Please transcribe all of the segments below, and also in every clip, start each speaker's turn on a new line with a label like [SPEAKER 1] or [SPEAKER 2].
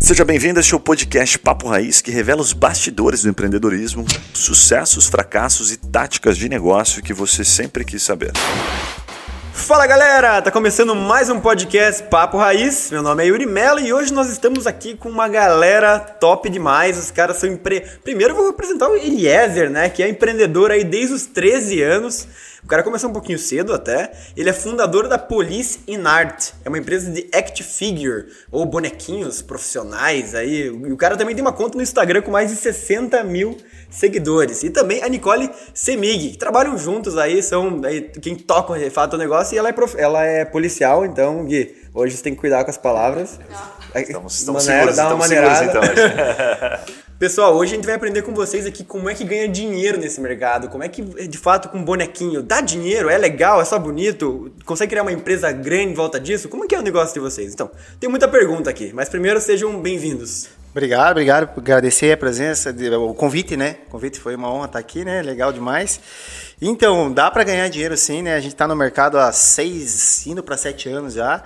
[SPEAKER 1] Seja bem-vindo a este podcast Papo Raiz, que revela os bastidores do empreendedorismo, sucessos, fracassos e táticas de negócio que você sempre quis saber.
[SPEAKER 2] Fala galera, tá começando mais um podcast Papo Raiz. Meu nome é Yuri Mello e hoje nós estamos aqui com uma galera top demais. Os caras são empre... Primeiro eu vou apresentar o Eliezer, né, que é empreendedor aí desde os 13 anos. O cara começou um pouquinho cedo até. Ele é fundador da Police in Art. É uma empresa de act figure, ou bonequinhos profissionais aí. E o cara também tem uma conta no Instagram com mais de 60 mil seguidores. E também a Nicole Semig, que trabalham juntos aí, são aí, quem toca de fato o negócio. E ela é, prof... ela é policial, então, Gui, hoje você tem que cuidar com as palavras.
[SPEAKER 1] Estamos, estamos Maneira, seguros, dá uma estamos seguros, então.
[SPEAKER 2] Pessoal, hoje a gente vai aprender com vocês aqui como é que ganha dinheiro nesse mercado, como é que, de fato, com bonequinho, dá dinheiro, é legal, é só bonito, consegue criar uma empresa grande em volta disso? Como é que é o negócio de vocês? Então, tem muita pergunta aqui, mas primeiro sejam bem-vindos.
[SPEAKER 3] Obrigado, obrigado agradecer a presença, o convite, né? O convite foi uma honra estar aqui, né? Legal demais. Então, dá para ganhar dinheiro sim, né? A gente está no mercado há seis, indo para sete anos já.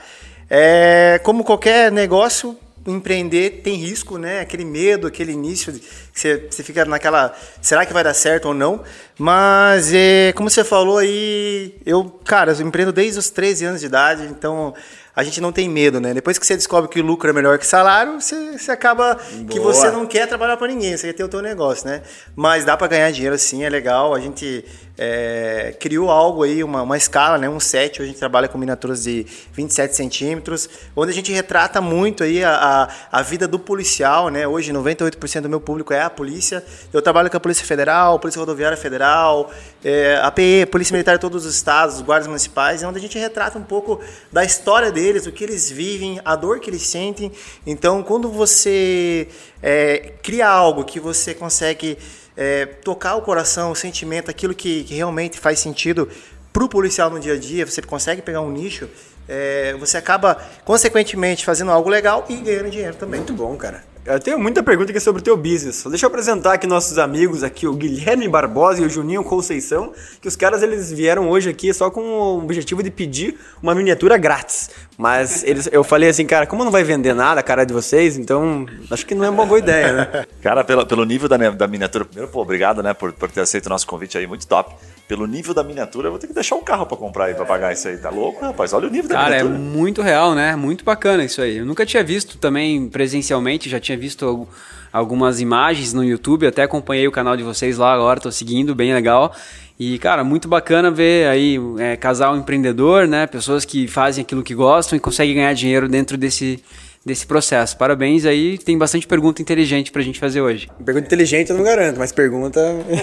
[SPEAKER 3] É, como qualquer negócio, empreender tem risco, né? Aquele medo, aquele início, que você, você fica naquela, será que vai dar certo ou não? Mas, é, como você falou aí, eu, cara, eu empreendo desde os 13 anos de idade, então a gente não tem medo, né? Depois que você descobre que o lucro é melhor que salário, você, você acaba Boa. que você não quer trabalhar para ninguém, você quer ter o teu negócio, né? Mas dá para ganhar dinheiro sim, é legal. A gente é, criou algo aí, uma, uma escala, né, um set, a gente trabalha com miniaturas de 27 centímetros, onde a gente retrata muito aí a, a, a vida do policial, né, hoje 98% do meu público é a polícia, eu trabalho com a Polícia Federal, Polícia Rodoviária Federal, é, a PE, Polícia Militar de todos os estados, os guardas municipais, é onde a gente retrata um pouco da história deles, o que eles vivem, a dor que eles sentem, então quando você é, cria algo que você consegue é, tocar o coração, o sentimento, aquilo que, que realmente faz sentido para o policial no dia a dia, você consegue pegar um nicho, é, você acaba, consequentemente, fazendo algo legal e ganhando dinheiro também.
[SPEAKER 2] Muito bom, cara. Eu tenho muita pergunta aqui sobre o teu business. Deixa eu apresentar aqui nossos amigos aqui, o Guilherme Barbosa e o Juninho Conceição, que os caras eles vieram hoje aqui só com o objetivo de pedir uma miniatura grátis. Mas eles, eu falei assim, cara, como não vai vender nada a cara de vocês, então acho que não é uma boa ideia, né?
[SPEAKER 1] Cara, pelo, pelo nível da, da miniatura, primeiro, pô, obrigado, né, por, por ter aceito o nosso convite aí, muito top pelo nível da miniatura, eu vou ter que deixar um carro para comprar aí para pagar isso aí. Tá louco, rapaz? Olha o nível
[SPEAKER 4] Cara,
[SPEAKER 1] da miniatura.
[SPEAKER 4] Cara, é muito real, né? Muito bacana isso aí. Eu nunca tinha visto também presencialmente, já tinha visto algumas imagens no YouTube, até acompanhei o canal de vocês lá agora, tô seguindo, bem legal. E, cara, muito bacana ver aí é, casal empreendedor, né? Pessoas que fazem aquilo que gostam e conseguem ganhar dinheiro dentro desse desse processo. Parabéns aí, tem bastante pergunta inteligente pra gente fazer hoje.
[SPEAKER 2] Pergunta inteligente eu não garanto, mas pergunta.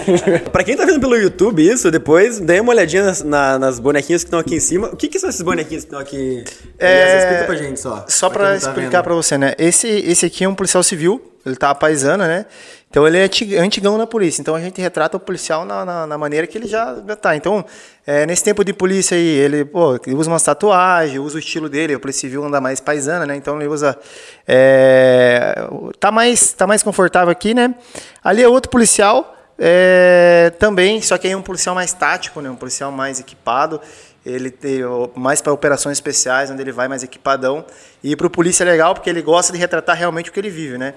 [SPEAKER 2] pra quem tá vendo pelo YouTube isso, depois dê uma olhadinha nas, na, nas bonequinhas que estão aqui em cima. O que, que são esses bonequinhos que estão aqui?
[SPEAKER 3] É... Explica pra gente só. Só pra, pra tá explicar tá pra você, né? Esse, esse aqui é um policial civil, ele tá paisana, né? Então ele é antigão na polícia. Então a gente retrata o policial na, na, na maneira que ele já, tá. Então, é, nesse tempo de polícia aí, ele, pô, usa umas tatuagens, usa o estilo dele, o polícia civil anda mais paisana, né? Então ele usa. É, tá, mais, tá mais confortável aqui, né? Ali é outro policial. É, também, só que aí é um policial mais tático, né? Um policial mais equipado. Ele tem mais para operações especiais, onde ele vai mais equipadão. E para o polícia é legal, porque ele gosta de retratar realmente o que ele vive, né?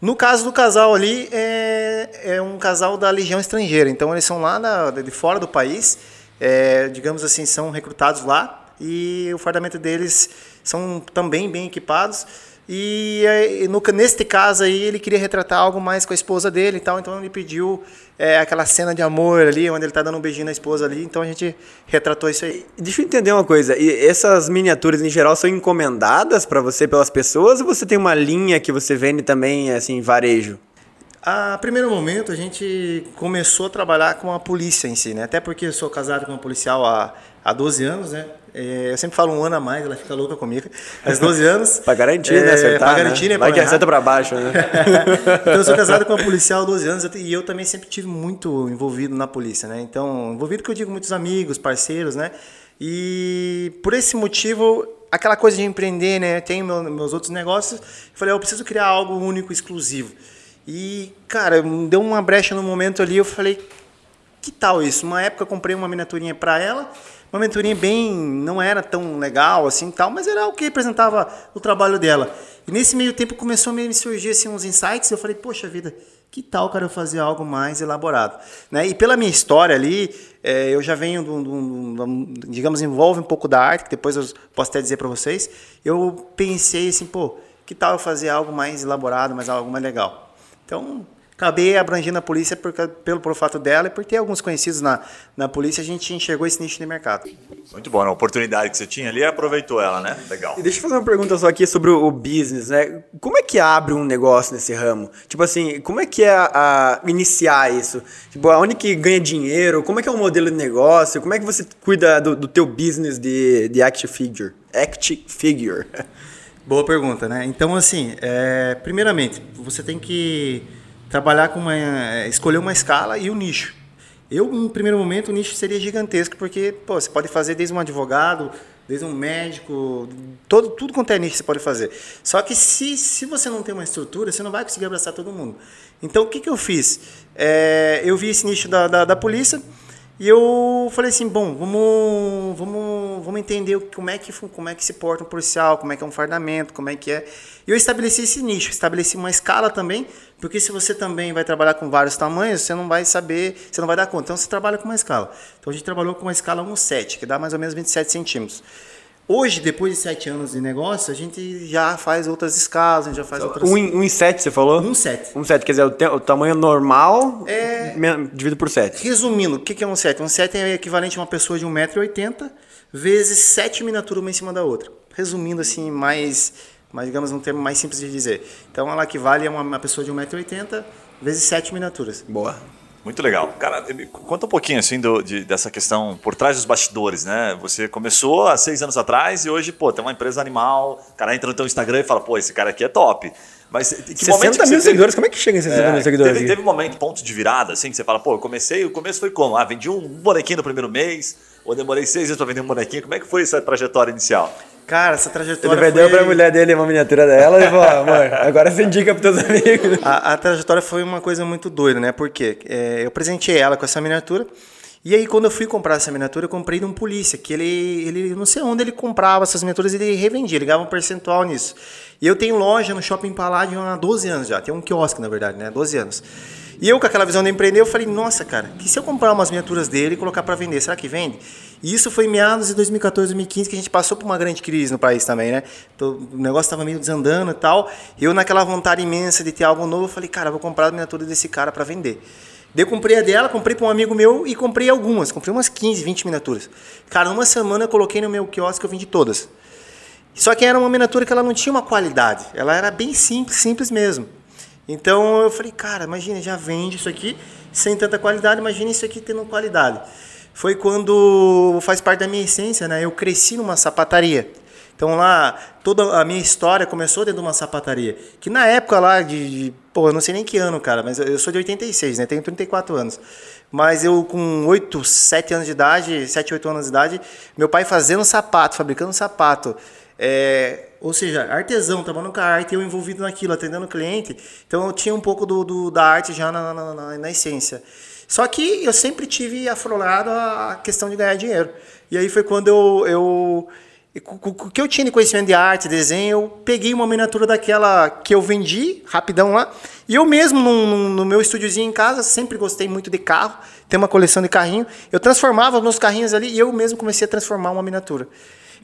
[SPEAKER 3] No caso do casal ali, é, é um casal da Legião Estrangeira. Então, eles são lá na, de fora do país, é, digamos assim, são recrutados lá e o fardamento deles são também bem equipados. E é, no, neste caso aí, ele queria retratar algo mais com a esposa dele e tal, então ele pediu é, aquela cena de amor ali, onde ele está dando um beijinho na esposa ali, então a gente retratou isso aí.
[SPEAKER 2] Deixa eu entender uma coisa, e essas miniaturas em geral são encomendadas para você pelas pessoas ou você tem uma linha que você vende também, assim, varejo?
[SPEAKER 3] A primeiro momento a gente começou a trabalhar com a polícia em si, né? Até porque eu sou casado com uma policial há, há 12 anos, né? É, eu sempre falo um ano a mais, ela fica louca comigo. Faz 12 anos.
[SPEAKER 2] pra garantir, né, é, né? Acertar,
[SPEAKER 3] pra garantir, né? né
[SPEAKER 2] Vai que acerta pra baixo, né?
[SPEAKER 3] então, eu sou casado com uma policial há 12 anos e eu também sempre tive muito envolvido na polícia, né? Então, envolvido que eu digo muitos amigos, parceiros, né? E por esse motivo, aquela coisa de empreender, né? Tenho meu, meus outros negócios. Eu falei, eu preciso criar algo único, exclusivo. E, cara, deu uma brecha no momento ali, eu falei, que tal isso? Uma época eu comprei uma miniaturinha para ela, uma mentorinha bem, não era tão legal assim tal, mas era o que representava o trabalho dela. E nesse meio tempo começou a me surgir assim, uns insights, e eu falei, poxa vida, que tal, cara, eu fazer algo mais elaborado? Né? E pela minha história ali, é, eu já venho, do, do, do, digamos, envolve um pouco da arte, que depois eu posso até dizer para vocês, eu pensei assim, pô, que tal eu fazer algo mais elaborado, mais algo mais legal? Então, acabei abrangendo a polícia por, pelo, pelo fato dela e por ter alguns conhecidos na, na polícia, a gente enxergou esse nicho de mercado.
[SPEAKER 1] Muito bom, a oportunidade que você tinha ali, aproveitou ela, né? Legal.
[SPEAKER 2] E deixa eu fazer uma pergunta só aqui sobre o business, né? Como é que abre um negócio nesse ramo? Tipo assim, como é que é a, a iniciar isso? Tipo, aonde que ganha dinheiro? Como é que é o modelo de negócio? Como é que você cuida do, do teu business de, de act figure? Act figure.
[SPEAKER 3] Boa pergunta, né? Então, assim, é, primeiramente, você tem que trabalhar com uma. É, escolher uma escala e o um nicho. Eu, em primeiro momento, o nicho seria gigantesco, porque pô, você pode fazer desde um advogado, desde um médico, todo, tudo quanto é nicho você pode fazer. Só que se, se você não tem uma estrutura, você não vai conseguir abraçar todo mundo. Então, o que, que eu fiz? É, eu vi esse nicho da, da, da polícia e eu falei assim, bom, vamos, vamos, vamos entender como é, que, como é que se porta um policial, como é que é um fardamento, como é que é. E eu estabeleci esse nicho, estabeleci uma escala também, porque se você também vai trabalhar com vários tamanhos, você não vai saber, você não vai dar conta. Então você trabalha com uma escala. Então a gente trabalhou com uma escala 1,7, que dá mais ou menos 27 centímetros. Hoje, depois de sete anos de negócio, a gente já faz outras escalas, a gente já faz outras...
[SPEAKER 2] Um, um em sete, você falou?
[SPEAKER 3] Um sete.
[SPEAKER 2] Um sete, quer dizer, o, te, o tamanho normal é... dividido por sete.
[SPEAKER 3] Resumindo, o que é um sete? Um sete é equivalente a uma pessoa de 1,80m vezes sete miniaturas uma em cima da outra. Resumindo assim, mais, mais digamos, um termo mais simples de dizer. Então, ela equivale a uma, uma pessoa de 1,80m vezes sete miniaturas.
[SPEAKER 2] Boa.
[SPEAKER 1] Muito legal. Cara, conta um pouquinho assim do, de, dessa questão por trás dos bastidores, né? Você começou há seis anos atrás e hoje, pô, tem uma empresa animal, o cara entra no teu Instagram e fala, pô, esse cara aqui é top.
[SPEAKER 2] Mas que 60 momento mil teve, seguidores, como é que chega em 60 é, mil seguidores?
[SPEAKER 1] Teve, teve um momento, ponto de virada, assim, que você fala, pô, eu comecei, o começo foi como? Ah, vendi um bonequinho no primeiro mês, ou demorei seis anos para vender um bonequinho. Como é que foi essa trajetória inicial?
[SPEAKER 3] Cara, essa trajetória.
[SPEAKER 2] Ele vendeu foi... pra mulher dele uma miniatura dela e falou: amor, agora você indica pros teus amigos.
[SPEAKER 3] A, a, trajetória foi uma coisa muito doida, né? Porque é, eu presenteei ela com essa miniatura. E aí, quando eu fui comprar essa miniatura, eu comprei de um polícia, que ele, ele não sei onde ele comprava essas miniaturas, ele revendia, ele ganhava um percentual nisso. E eu tenho loja no Shopping Paládio há 12 anos já, tem um quiosque, na verdade, né? 12 anos. E eu, com aquela visão de empreender, eu falei, nossa, cara, que se eu comprar umas miniaturas dele e colocar para vender, será que vende? E isso foi em meados de 2014, 2015, que a gente passou por uma grande crise no país também, né? Então, o negócio estava meio desandando e tal. Eu, naquela vontade imensa de ter algo novo, eu falei, cara, vou comprar a miniatura desse cara para vender. Eu comprei a dela, comprei para um amigo meu e comprei algumas. Comprei umas 15, 20 miniaturas. Cara, numa semana eu coloquei no meu quiosque, eu vendi todas. Só que era uma miniatura que ela não tinha uma qualidade. Ela era bem simples, simples mesmo. Então eu falei, cara, imagina, já vende isso aqui sem tanta qualidade, imagina isso aqui tendo qualidade. Foi quando faz parte da minha essência, né? Eu cresci numa sapataria. Então lá, toda a minha história começou dentro de uma sapataria. Que na época lá de, de pô, eu não sei nem que ano, cara, mas eu sou de 86, né? Tenho 34 anos. Mas eu com 8, 7 anos de idade, 7, 8 anos de idade, meu pai fazendo sapato, fabricando sapato. É, ou seja, artesão, trabalhando com a arte, eu envolvido naquilo, atendendo o cliente. Então eu tinha um pouco do, do da arte já na, na, na, na, essência. Só que eu sempre tive aflorado a questão de ganhar dinheiro. E aí foi quando eu, eu o que eu tinha de conhecimento de arte, desenho, eu peguei uma miniatura daquela que eu vendi rapidão lá. E eu mesmo, no, no meu estúdiozinho em casa, sempre gostei muito de carro, tem uma coleção de carrinho. Eu transformava meus carrinhos ali e eu mesmo comecei a transformar uma miniatura.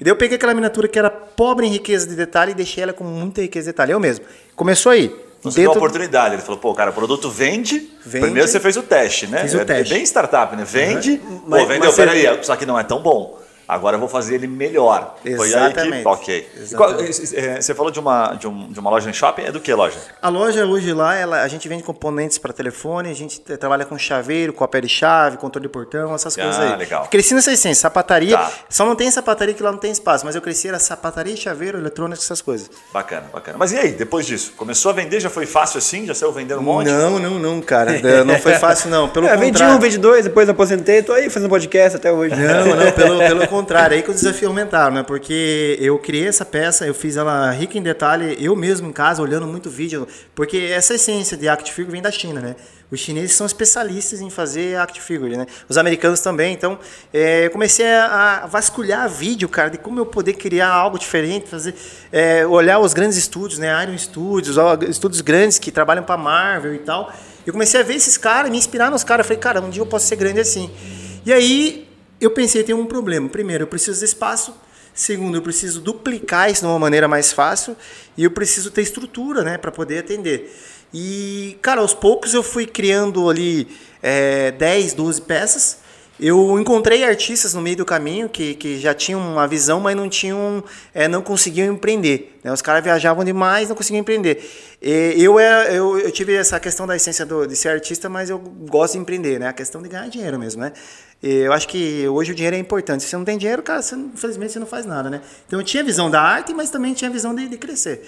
[SPEAKER 3] E daí eu peguei aquela miniatura que era pobre em riqueza de detalhe e deixei ela com muita riqueza de detalhe. Eu mesmo. Começou aí.
[SPEAKER 1] Então você deu oportunidade. Ele falou, pô, cara, o produto vende. vende. Primeiro você fez o teste, né?
[SPEAKER 3] Fiz o teste.
[SPEAKER 1] É bem startup, né? Vende. Uhum. Pô, mas, vendeu, mas peraí, você... só que não é tão bom. Agora eu vou fazer ele melhor.
[SPEAKER 3] Exatamente.
[SPEAKER 1] Foi aí que, ok. Qual, é, você falou de uma, de, um, de uma loja em shopping, é do que loja?
[SPEAKER 3] A loja hoje lá, ela, a gente vende componentes para telefone, a gente trabalha com chaveiro, cópia de chave, controle de portão, essas ah, coisas aí.
[SPEAKER 1] legal.
[SPEAKER 3] Cresci nessa essência, sapataria, tá. só não tem sapataria que lá não tem espaço, mas eu cresci era sapataria, chaveiro, eletrônico, essas coisas.
[SPEAKER 1] Bacana, bacana. Mas e aí, depois disso? Começou a vender, já foi fácil assim? Já saiu vendendo um monte?
[SPEAKER 3] Não, não, não, cara. não foi fácil não, pelo
[SPEAKER 2] é,
[SPEAKER 3] contrário.
[SPEAKER 2] Vendi um, vendi dois, depois aposentei, tô aí fazendo podcast até hoje.
[SPEAKER 3] Não, não, pelo, pelo contrário. Aí que o desafio aumentaram, né? Porque eu criei essa peça, eu fiz ela rica em detalhe, eu mesmo em casa, olhando muito vídeo, porque essa essência de act figure vem da China, né? Os chineses são especialistas em fazer act figure, né? Os americanos também. Então, é, eu comecei a, vasculhar vídeo, cara, de como eu poder criar algo diferente, fazer, é, olhar os grandes estúdios, né? Iron Studios, estúdios grandes que trabalham para Marvel e tal. Eu comecei a ver esses caras, me inspirar nos caras. Falei, cara, um dia eu posso ser grande assim. E aí eu pensei, tem um problema. Primeiro, eu preciso de espaço. Segundo, eu preciso duplicar isso de uma maneira mais fácil. E eu preciso ter estrutura, né, para poder atender. E, cara, aos poucos eu fui criando ali é, 10, 12 peças. Eu encontrei artistas no meio do caminho que, que já tinham uma visão, mas não tinham, é, não conseguiam empreender. Né? Os caras viajavam demais, não conseguiam empreender. E eu, é, eu, eu tive essa questão da essência do, de ser artista, mas eu gosto de empreender, né? A questão de ganhar dinheiro mesmo, né? Eu acho que hoje o dinheiro é importante. Se você não tem dinheiro, cara, você, infelizmente você não faz nada, né? Então eu tinha visão da arte, mas também tinha visão de, de crescer.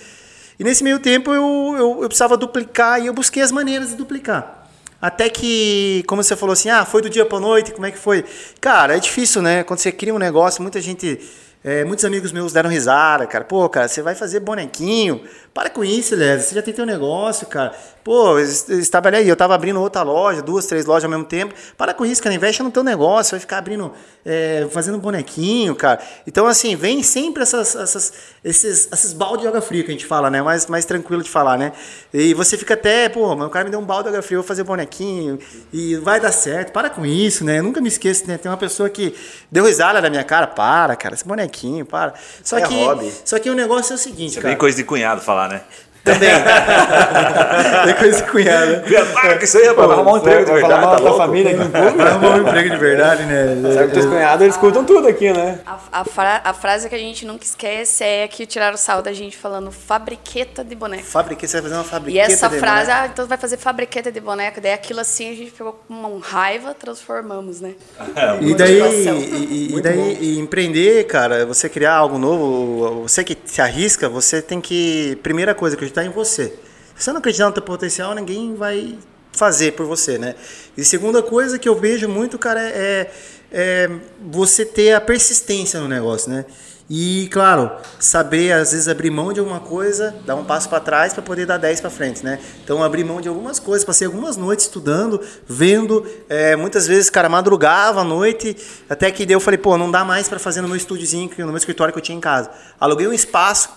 [SPEAKER 3] E nesse meio tempo eu, eu, eu precisava duplicar e eu busquei as maneiras de duplicar. Até que, como você falou assim, ah, foi do dia para noite, como é que foi? Cara, é difícil, né? Quando você cria um negócio, muita gente é, muitos amigos meus deram risada, cara. Pô, cara, você vai fazer bonequinho. Para com isso, Léo. Você já tem teu negócio, cara. Pô, estava aí, eu tava abrindo outra loja, duas, três lojas ao mesmo tempo. Para com isso, cara. Investe no teu negócio. Vai ficar abrindo, é, fazendo bonequinho, cara. Então, assim, vem sempre essas, essas, esses, esses balde de água fria que a gente fala, né? Mais, mais tranquilo de falar, né? E você fica até, pô, mas o cara me deu um balde de água fria, vou fazer bonequinho. E vai dar certo. Para com isso, né? Eu nunca me esqueço, né? Tem uma pessoa que deu risada na minha cara. Para, cara. Esse bonequinho bonequinho, para. Só
[SPEAKER 1] é
[SPEAKER 3] que,
[SPEAKER 1] hobby.
[SPEAKER 3] Só que o negócio é o seguinte,
[SPEAKER 1] Isso
[SPEAKER 3] cara.
[SPEAKER 1] É bem coisa de cunhado falar, né?
[SPEAKER 3] Também. é coisa de cunhado.
[SPEAKER 1] Para com isso aí, rapaz. Vai arrumar um emprego de
[SPEAKER 2] Vai
[SPEAKER 1] verdade.
[SPEAKER 2] falar mal
[SPEAKER 1] Tá
[SPEAKER 2] da tua
[SPEAKER 1] louco?
[SPEAKER 2] família aqui no público?
[SPEAKER 3] Vai arrumar um emprego de verdade, né?
[SPEAKER 2] Sabe que teus cunhados, eles escutam tudo aqui, né?
[SPEAKER 5] A, a, fra- a frase que a gente nunca esquece é que tiraram sal da gente falando fabriqueta de boneca.
[SPEAKER 3] Fabriquei, você vai fazer uma
[SPEAKER 5] E
[SPEAKER 3] fabriqueta
[SPEAKER 5] essa
[SPEAKER 3] de
[SPEAKER 5] frase,
[SPEAKER 3] boneco.
[SPEAKER 5] ah, então vai fazer fabriqueta de boneca. Daí aquilo assim a gente pegou com uma raiva, transformamos, né?
[SPEAKER 3] E daí, e, e daí e empreender, cara, você criar algo novo, você que se arrisca, você tem que, primeira coisa, acreditar em você. Se você não acreditar no teu potencial, ninguém vai fazer por você, né? E segunda coisa que eu vejo muito, cara, é, é você ter a persistência no negócio, né? E, claro, saber às vezes abrir mão de alguma coisa, dar um passo para trás para poder dar 10 para frente, né? Então, abrir mão de algumas coisas, passei algumas noites estudando, vendo, é, muitas vezes, cara, madrugava à noite, até que daí eu falei, pô, não dá mais para fazer no meu estúdiozinho, no meu escritório que eu tinha em casa. Aluguei um espaço,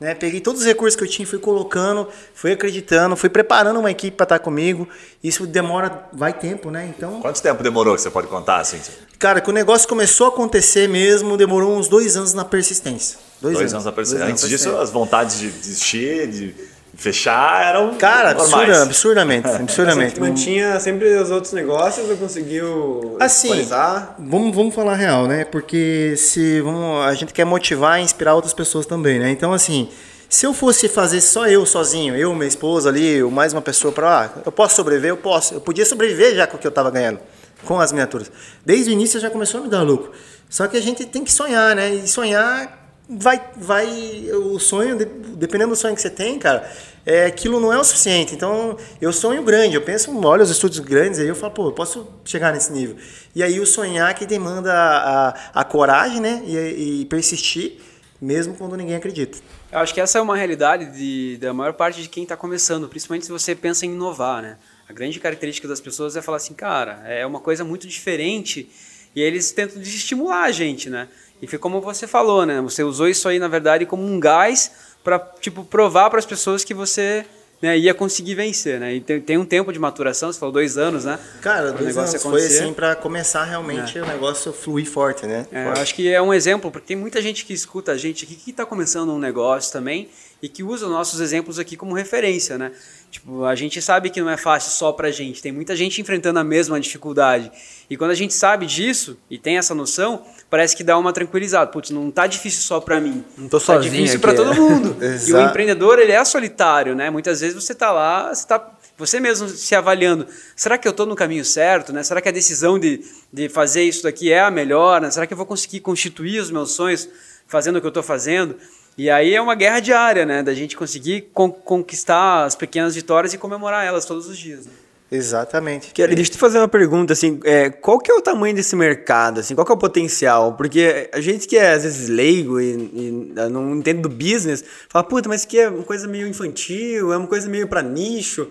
[SPEAKER 3] né? Peguei todos os recursos que eu tinha, fui colocando, fui acreditando, fui preparando uma equipe para estar comigo. Isso demora, vai tempo, né? Então,
[SPEAKER 1] Quanto tempo demorou que você pode contar, assim?
[SPEAKER 3] cara, que o negócio começou a acontecer mesmo, demorou uns dois anos na persistência. Dois,
[SPEAKER 1] Dois anos a
[SPEAKER 3] Dois
[SPEAKER 1] perceber.
[SPEAKER 3] anos
[SPEAKER 1] Antes
[SPEAKER 3] na
[SPEAKER 1] disso,
[SPEAKER 3] persistência.
[SPEAKER 1] as vontades de desistir, de fechar, eram
[SPEAKER 3] Cara,
[SPEAKER 1] normais.
[SPEAKER 3] absurda, absurdamente, absurdamente.
[SPEAKER 2] Mantinha sempre os outros negócios ou conseguiu
[SPEAKER 3] Assim,
[SPEAKER 2] equalizar?
[SPEAKER 3] vamos, vamos falar real, né? Porque se vamos, a gente quer motivar e inspirar outras pessoas também, né? Então, assim, se eu fosse fazer só eu sozinho, eu, minha esposa ali, ou mais uma pessoa para, ah, eu posso sobreviver, eu posso. Eu podia sobreviver já com o que eu estava ganhando, com as miniaturas. Desde o início já começou a me dar lucro. Só que a gente tem que sonhar, né? E sonhar vai, vai, o sonho, de- dependendo do sonho que você tem, cara, é, aquilo não é o suficiente. Então, eu sonho grande, eu penso, olha os estudos grandes, aí eu falo, pô, eu posso chegar nesse nível. E aí o sonhar que demanda a, a, a coragem, né? E, e persistir, mesmo quando ninguém acredita.
[SPEAKER 4] Eu acho que essa é uma realidade de, da maior parte de quem está começando, principalmente se você pensa em inovar, né? A grande característica das pessoas é falar assim, cara, é uma coisa muito diferente e eles tentam desestimular a gente, né? E foi como você falou, né? Você usou isso aí, na verdade, como um gás para tipo, provar para as pessoas que você né, ia conseguir vencer, né? E tem, tem um tempo de maturação, você falou dois anos, né?
[SPEAKER 3] Cara, dois
[SPEAKER 4] negócio
[SPEAKER 3] anos foi
[SPEAKER 4] acontecer.
[SPEAKER 3] assim para começar realmente o negócio fluir forte, né?
[SPEAKER 4] É, eu acho que é um exemplo, porque tem muita gente que escuta a gente aqui que está começando um negócio também e que usa os nossos exemplos aqui como referência, né? Tipo, a gente sabe que não é fácil só pra gente, tem muita gente enfrentando a mesma dificuldade. E quando a gente sabe disso e tem essa noção, parece que dá uma tranquilizada. Putz, não tá difícil só pra mim.
[SPEAKER 2] Não tô
[SPEAKER 4] tá
[SPEAKER 2] sozinho
[SPEAKER 4] difícil
[SPEAKER 2] aqui,
[SPEAKER 4] pra
[SPEAKER 2] é.
[SPEAKER 4] todo mundo. e o empreendedor, ele é solitário, né? Muitas vezes você tá lá, você tá você mesmo se avaliando, será que eu estou no caminho certo, né? Será que a decisão de, de fazer isso daqui é a melhor, né? Será que eu vou conseguir constituir os meus sonhos fazendo o que eu estou fazendo? E aí é uma guerra diária, né? Da gente conseguir con- conquistar as pequenas vitórias e comemorar elas todos os dias. né?
[SPEAKER 3] Exatamente.
[SPEAKER 2] Que, deixa eu te fazer uma pergunta, assim, é, qual que é o tamanho desse mercado, assim, qual que é o potencial? Porque a gente que é, às vezes, leigo e, e não entende do business, fala, puta, mas isso aqui é uma coisa meio infantil, é uma coisa meio para nicho.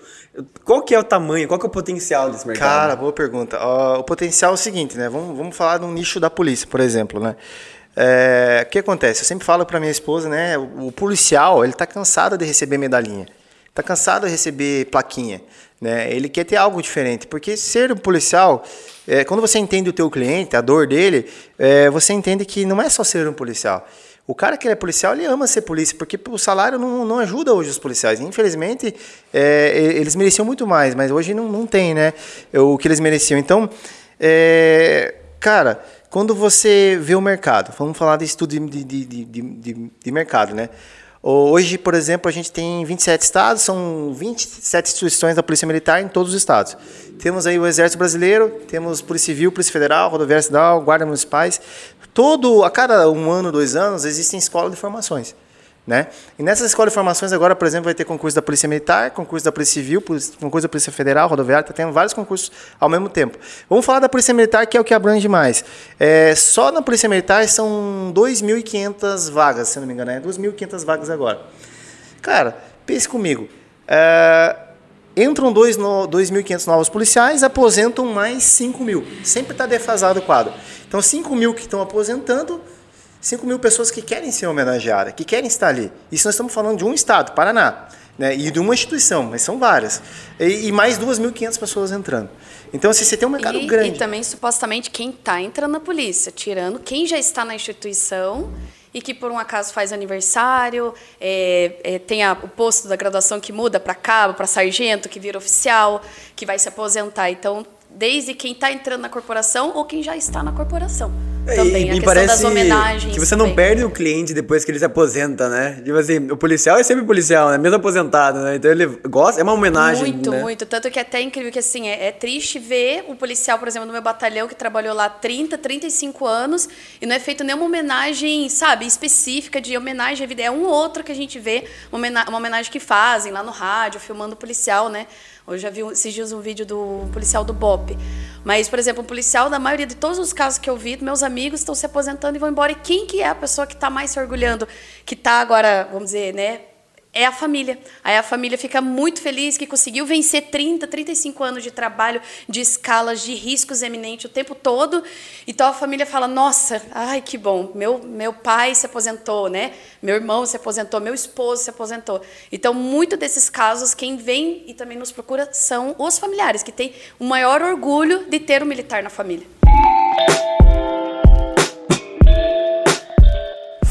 [SPEAKER 2] Qual que é o tamanho, qual que é o potencial desse mercado?
[SPEAKER 3] Cara, boa pergunta. Uh, o potencial é o seguinte, né? Vamos, vamos falar de um nicho da polícia, por exemplo, né? É, o que acontece? Eu sempre falo para minha esposa, né? O, policial, ele tá cansado de receber medalhinha. Tá cansado de receber plaquinha. Né? Ele quer ter algo diferente, porque ser um policial, é, quando você entende o teu cliente, a dor dele, é, você entende que não é só ser um policial. O cara que é policial, ele ama ser polícia, porque o salário não, não ajuda hoje os policiais. Infelizmente, é, eles mereciam muito mais, mas hoje não, não tem né, o que eles mereciam. Então, é, cara, quando você vê o mercado, vamos falar de estudo de, de, de, de, de mercado, né? Hoje, por exemplo, a gente tem 27 estados, são 27 instituições da Polícia Militar em todos os estados. Temos aí o Exército Brasileiro, temos Polícia Civil, Polícia Federal, Rodoviária Estadual, Guarda Municipais. Todo, a cada um ano, dois anos, existem escolas de formações. Né? E nessas escolas de formações agora, por exemplo, vai ter concurso da Polícia Militar, concurso da Polícia Civil, concurso da Polícia Federal, Rodoviária, está tendo vários concursos ao mesmo tempo. Vamos falar da Polícia Militar, que é o que abrange mais. É, só na Polícia Militar são 2.500 vagas, se não me engano, é 2.500 vagas agora. Cara, pense comigo. É, entram 2.500 novos policiais, aposentam mais 5 mil. Sempre está defasado o quadro. Então, 5 mil que estão aposentando 5 mil pessoas que querem ser homenageadas, que querem estar ali. Isso nós estamos falando de um estado, Paraná, né? e de uma instituição, mas são várias. E, e mais 2.500 pessoas entrando. Então, assim, você tem um mercado
[SPEAKER 5] e,
[SPEAKER 3] grande.
[SPEAKER 5] E também, supostamente, quem está entrando na polícia, tirando quem já está na instituição e que por um acaso faz aniversário, é, é, tem a, o posto da graduação que muda para cabo, para sargento, que vira oficial, que vai se aposentar. Então, desde quem está entrando na corporação ou quem já está na corporação.
[SPEAKER 2] É, também, e, a me questão das homenagens. Que você não também. perde o cliente depois que ele se aposenta, né? Tipo assim, o policial é sempre policial, né? Mesmo aposentado, né? Então ele gosta, é uma homenagem.
[SPEAKER 5] Muito,
[SPEAKER 2] né?
[SPEAKER 5] muito. Tanto que é até incrível que assim, é, é, triste ver o policial, por exemplo, no meu batalhão, que trabalhou lá 30, 35 anos, e não é feito nenhuma homenagem, sabe, específica de homenagem à vida. É um outro que a gente vê, uma homenagem que fazem lá no rádio, filmando o policial, né? Eu já vi esses dias um vídeo do policial do BOP. Mas, por exemplo, um policial, na maioria de todos os casos que eu vi, meus amigos estão se aposentando e vão embora. E quem que é a pessoa que está mais se orgulhando, que está agora, vamos dizer, né, é a família. Aí a família fica muito feliz que conseguiu vencer 30, 35 anos de trabalho, de escalas, de riscos eminentes o tempo todo. Então a família fala: "Nossa, ai que bom, meu meu pai se aposentou, né? Meu irmão se aposentou, meu esposo se aposentou". Então, muito desses casos quem vem e também nos procura são os familiares que têm o maior orgulho de ter um militar na família.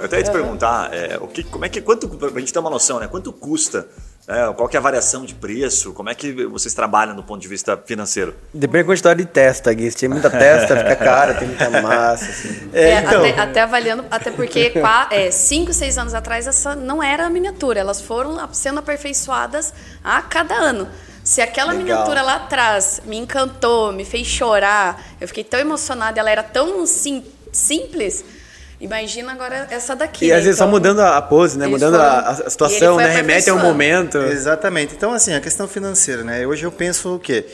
[SPEAKER 1] Eu até ia te perguntar, é, o que, como é que, quanto, pra gente ter uma noção, né? Quanto custa, né, qual que é a variação de preço, como é que vocês trabalham do ponto de vista financeiro?
[SPEAKER 2] Depende da quantidade de testa, Gui. Se tem muita testa, fica cara, tem muita massa. Assim.
[SPEAKER 5] É, é, então. até, até, avaliando, até porque é, cinco, seis anos atrás essa não era a miniatura, elas foram sendo aperfeiçoadas a cada ano. Se aquela Legal. miniatura lá atrás me encantou, me fez chorar, eu fiquei tão emocionada, ela era tão sim, simples Imagina agora essa daqui.
[SPEAKER 2] E
[SPEAKER 5] né?
[SPEAKER 2] às vezes então, só mudando a pose, né? Mudando foram, a, a, situação, né? Remete ao momento.
[SPEAKER 3] Exatamente. Então, assim, a questão financeira, né? Hoje eu penso o quê?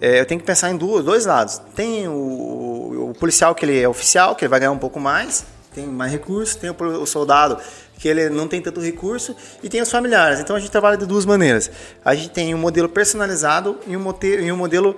[SPEAKER 3] É, eu tenho que pensar em dois, dois lados. Tem o, o, policial que ele é oficial, que ele vai ganhar um pouco mais, tem mais recursos. Tem o, o soldado que ele não tem tanto recurso e tem os familiares. Então a gente trabalha de duas maneiras. A gente tem um modelo personalizado e um, modelo, e um modelo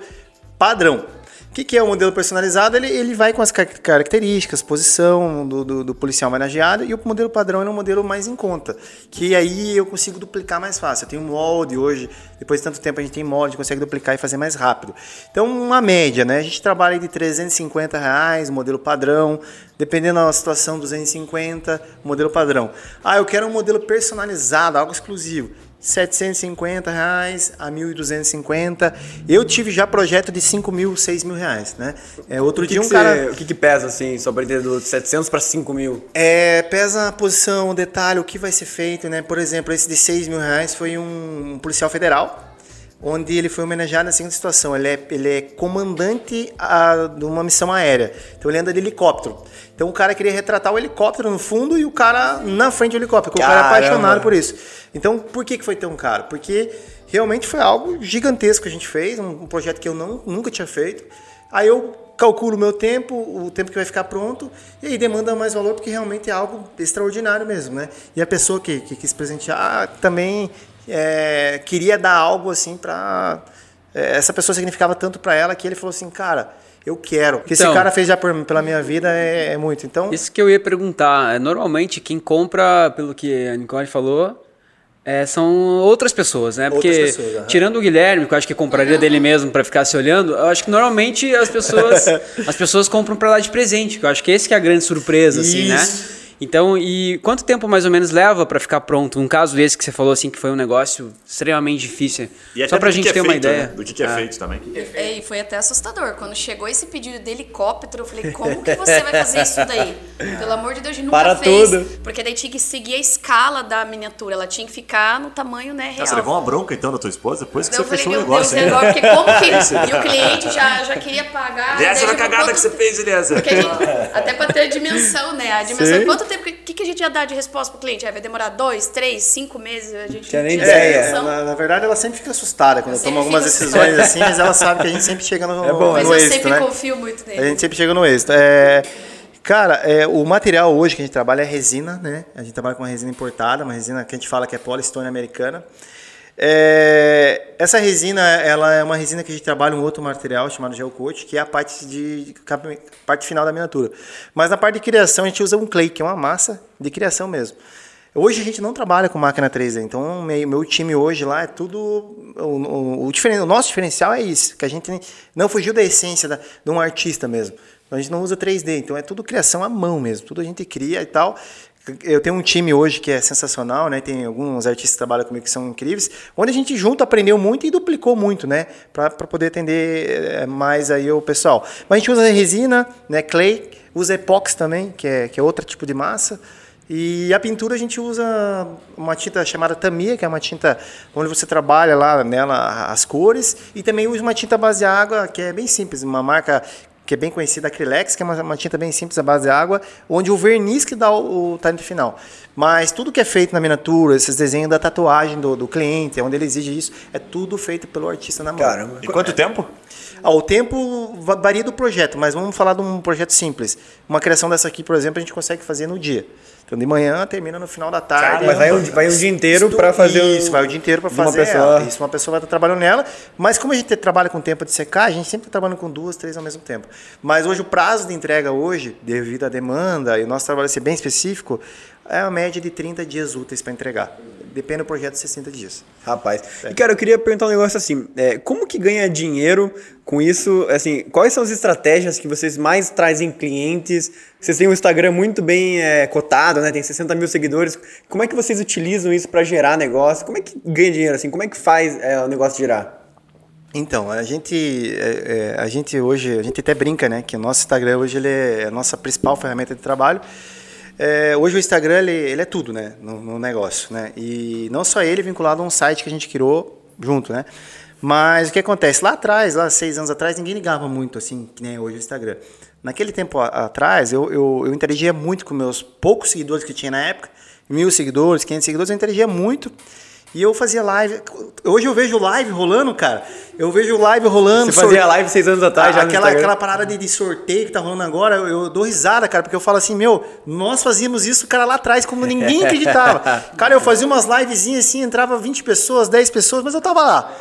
[SPEAKER 3] padrão. O que, que, é o modelo personalizado? Ele, ele vai com as características, posição do, do, do, policial homenageado, e o modelo padrão é um modelo mais em conta, que aí eu consigo duplicar mais fácil. Eu tenho molde hoje, depois de tanto tempo a gente tem molde, consegue duplicar e fazer mais rápido. Então, uma média, né? A gente trabalha de 350 reais, modelo padrão, dependendo da situação, 250, modelo padrão. Ah, eu quero um modelo personalizado, algo exclusivo. 750 reais a 1.250. Eu tive já projeto de 5 mil, 6 mil reais, né? É, outro
[SPEAKER 2] que,
[SPEAKER 3] dia
[SPEAKER 2] que
[SPEAKER 3] um
[SPEAKER 2] você-
[SPEAKER 3] cara...
[SPEAKER 2] o que, que pesa, assim, só pra entender, do 700 pra 5 mil?
[SPEAKER 3] É, pesa a posição, o detalhe, o que vai ser feito, né? Por exemplo, esse de 6 mil reais foi um policial federal, onde ele foi homenageado na seguinte situação: ele é, ele é comandante ah, de uma missão aérea, então ele anda de helicóptero. Então o cara queria retratar o helicóptero no fundo e o cara na frente do helicóptero, porque o cara é
[SPEAKER 2] Caramba!
[SPEAKER 3] apaixonado por isso. Então por que, que foi tão caro? Porque realmente foi algo gigantesco que a gente fez, um, um projeto que eu não, nunca tinha feito. Aí eu calculo o meu tempo, o tempo que vai ficar pronto, e aí demanda mais valor porque realmente é algo extraordinário mesmo, né? E a pessoa que, que quis presentear também é, queria dar algo assim para essa pessoa significava tanto para ela que ele falou assim, cara, eu quero. O que esse
[SPEAKER 4] Então-
[SPEAKER 3] cara fez já por, pela minha vida é, é muito. Então,
[SPEAKER 4] Isso que eu ia perguntar. É, Normalmente, quem compra, pelo que a Nicole falou, é, são outras pessoas, né? Porque,
[SPEAKER 3] pessoas, aham.
[SPEAKER 4] tirando o Guilherme, que eu acho que compraria dele mesmo pra ficar se olhando, eu acho que normalmente as pessoas as pessoas compram pra dar de presente, que eu acho que esse que é a grande surpresa, assim, né? Então, e quanto tempo mais ou menos leva pra ficar pronto? Um caso desse que você falou, assim, que foi um negócio extremamente difícil.
[SPEAKER 1] E até
[SPEAKER 4] Só pra
[SPEAKER 1] do que
[SPEAKER 4] gente
[SPEAKER 1] é
[SPEAKER 4] ter uma ideia.
[SPEAKER 1] né? Do que, que é,
[SPEAKER 4] Ah.
[SPEAKER 1] feito também.
[SPEAKER 5] É, E foi até assustador. Quando chegou esse pedido de helicóptero, eu falei, como que você vai fazer isso daí? Pelo amor de Deus, a gente nunca
[SPEAKER 2] Para
[SPEAKER 5] fez.
[SPEAKER 2] tudo.
[SPEAKER 5] Porque daí tinha que seguir a escala da miniatura. Ela tinha que ficar no tamanho né, real.
[SPEAKER 1] Ah, você levou uma bronca então da tua esposa depois que
[SPEAKER 5] eu
[SPEAKER 1] você
[SPEAKER 5] falei,
[SPEAKER 1] fechou o negócio,
[SPEAKER 5] Deus,
[SPEAKER 1] hein?
[SPEAKER 5] agora, porque como que... E o cliente já, já queria pagar... Daí
[SPEAKER 1] olha a cagada que você fez,
[SPEAKER 5] a gente, até pra ter a dimensão, né? A dimensão
[SPEAKER 2] Sim.
[SPEAKER 5] quanto tempo... O que, que a gente ia dar de resposta pro cliente? Ah, vai demorar dois, três, cinco meses? A gente
[SPEAKER 2] Tinha
[SPEAKER 5] não
[SPEAKER 2] nem ideia.
[SPEAKER 3] na, na verdade, ela sempre fica assustada quando eu tomo algumas decisões
[SPEAKER 5] assustada.
[SPEAKER 3] assim, mas ela sabe que a gente sempre chega no,
[SPEAKER 2] É bom,
[SPEAKER 5] Mas
[SPEAKER 3] no
[SPEAKER 5] eu
[SPEAKER 3] êxito,
[SPEAKER 5] sempre
[SPEAKER 3] né?
[SPEAKER 5] confio muito
[SPEAKER 3] A
[SPEAKER 5] nele.
[SPEAKER 3] gente sempre chega no êxito. É, cara, é, o material hoje que a gente trabalha é resina, né? A gente trabalha com uma resina importada, uma resina que a gente fala que é polystone americana. É, essa resina, ela é uma resina que a gente trabalha um outro material chamado gel coat, que é a parte de parte final da miniatura. Mas na parte de criação a gente usa um clay, que é uma massa de criação mesmo. Hoje a gente não trabalha com máquina 3D, então meu, meu time hoje lá é tudo. O, o, o, o nosso diferencial é isso, que a gente não fugiu da essência da, de um artista mesmo. A gente não usa 3D, então é tudo criação à mão mesmo, tudo a gente cria e tal. Eu tenho um time hoje que é sensacional, né? Tem alguns artistas que trabalham comigo que são incríveis, onde a gente junto aprendeu muito e duplicou muito, né? Para poder atender eh, mais aí o pessoal. Mas a gente usa resina, né? Clay, usa epox também, que é, que é outro tipo de massa. E a pintura a gente usa uma tinta chamada Tamiya, que é uma tinta onde você trabalha lá nela as cores, e também usa uma tinta base água, que é bem simples, uma marca que é bem conhecida, Acrylex, que é uma, uma tinta bem simples à base de água, onde o verniz que dá o, o talento final. Mas tudo que é feito na miniatura, esses desenhos da tatuagem do, do cliente, onde ele exige isso, é tudo feito pelo artista na mão.
[SPEAKER 2] Caramba.
[SPEAKER 1] E quanto tempo?
[SPEAKER 3] Ah, o tempo va- varia do projeto, mas vamos falar de um projeto simples. Uma criação dessa aqui, por exemplo, a gente consegue fazer no dia. Então, de manhã termina no final da tarde.
[SPEAKER 2] Mas vai um, vai um dia inteiro pra fazer um-
[SPEAKER 3] Isso, vai o dia inteiro para
[SPEAKER 2] de uma
[SPEAKER 3] fazer.
[SPEAKER 2] pessoa.
[SPEAKER 3] Isso, uma pessoa vai estar trabalhando nela. Mas como a gente trabalha com tempo de secar, a gente sempre está trabalhando com duas, três ao mesmo tempo. Mas hoje o prazo de entrega hoje, devido à demanda e o nosso trabalho ser bem específico, é a média de 30 dias úteis para entregar. Depende do projeto, 60 dias.
[SPEAKER 2] Rapaz. E, cara, eu queria perguntar um negócio assim. é, como que ganha dinheiro com isso? Assim, quais são as estratégias que vocês mais trazem clientes? Vocês têm um Instagram muito bem é, cotado, né? Tem 60 mil seguidores. Como é que vocês utilizam isso para gerar negócio? Como é que ganha dinheiro? Assim, como é que faz é, o negócio girar?
[SPEAKER 3] Então, a gente, é, é, a gente hoje, a gente até brinca, né, que o nosso Instagram hoje ele é a nossa principal ferramenta de trabalho. É, hoje o Instagram ele, ele é tudo, né, no, no negócio, né, e não só ele vinculado a um site que a gente criou junto, né. Mas o que acontece lá atrás, lá seis anos atrás, ninguém ligava muito assim, que nem hoje o Instagram. Naquele tempo a- atrás, eu, eu, eu interagia muito com meus poucos seguidores que tinha na época, mil seguidores, 500 seguidores, eu interagia muito. E eu fazia live. Hoje eu vejo live rolando, cara. Eu vejo live rolando.
[SPEAKER 2] Você fazia live seis anos atrás já
[SPEAKER 3] aquela, aquela parada de, de sorteio que tá rolando agora, eu, eu dou risada, cara, porque eu falo assim, meu, nós fazíamos isso, cara, lá atrás, como ninguém acreditava. cara, eu fazia umas livezinhas assim, entrava 20 pessoas, 10 pessoas, mas eu tava lá.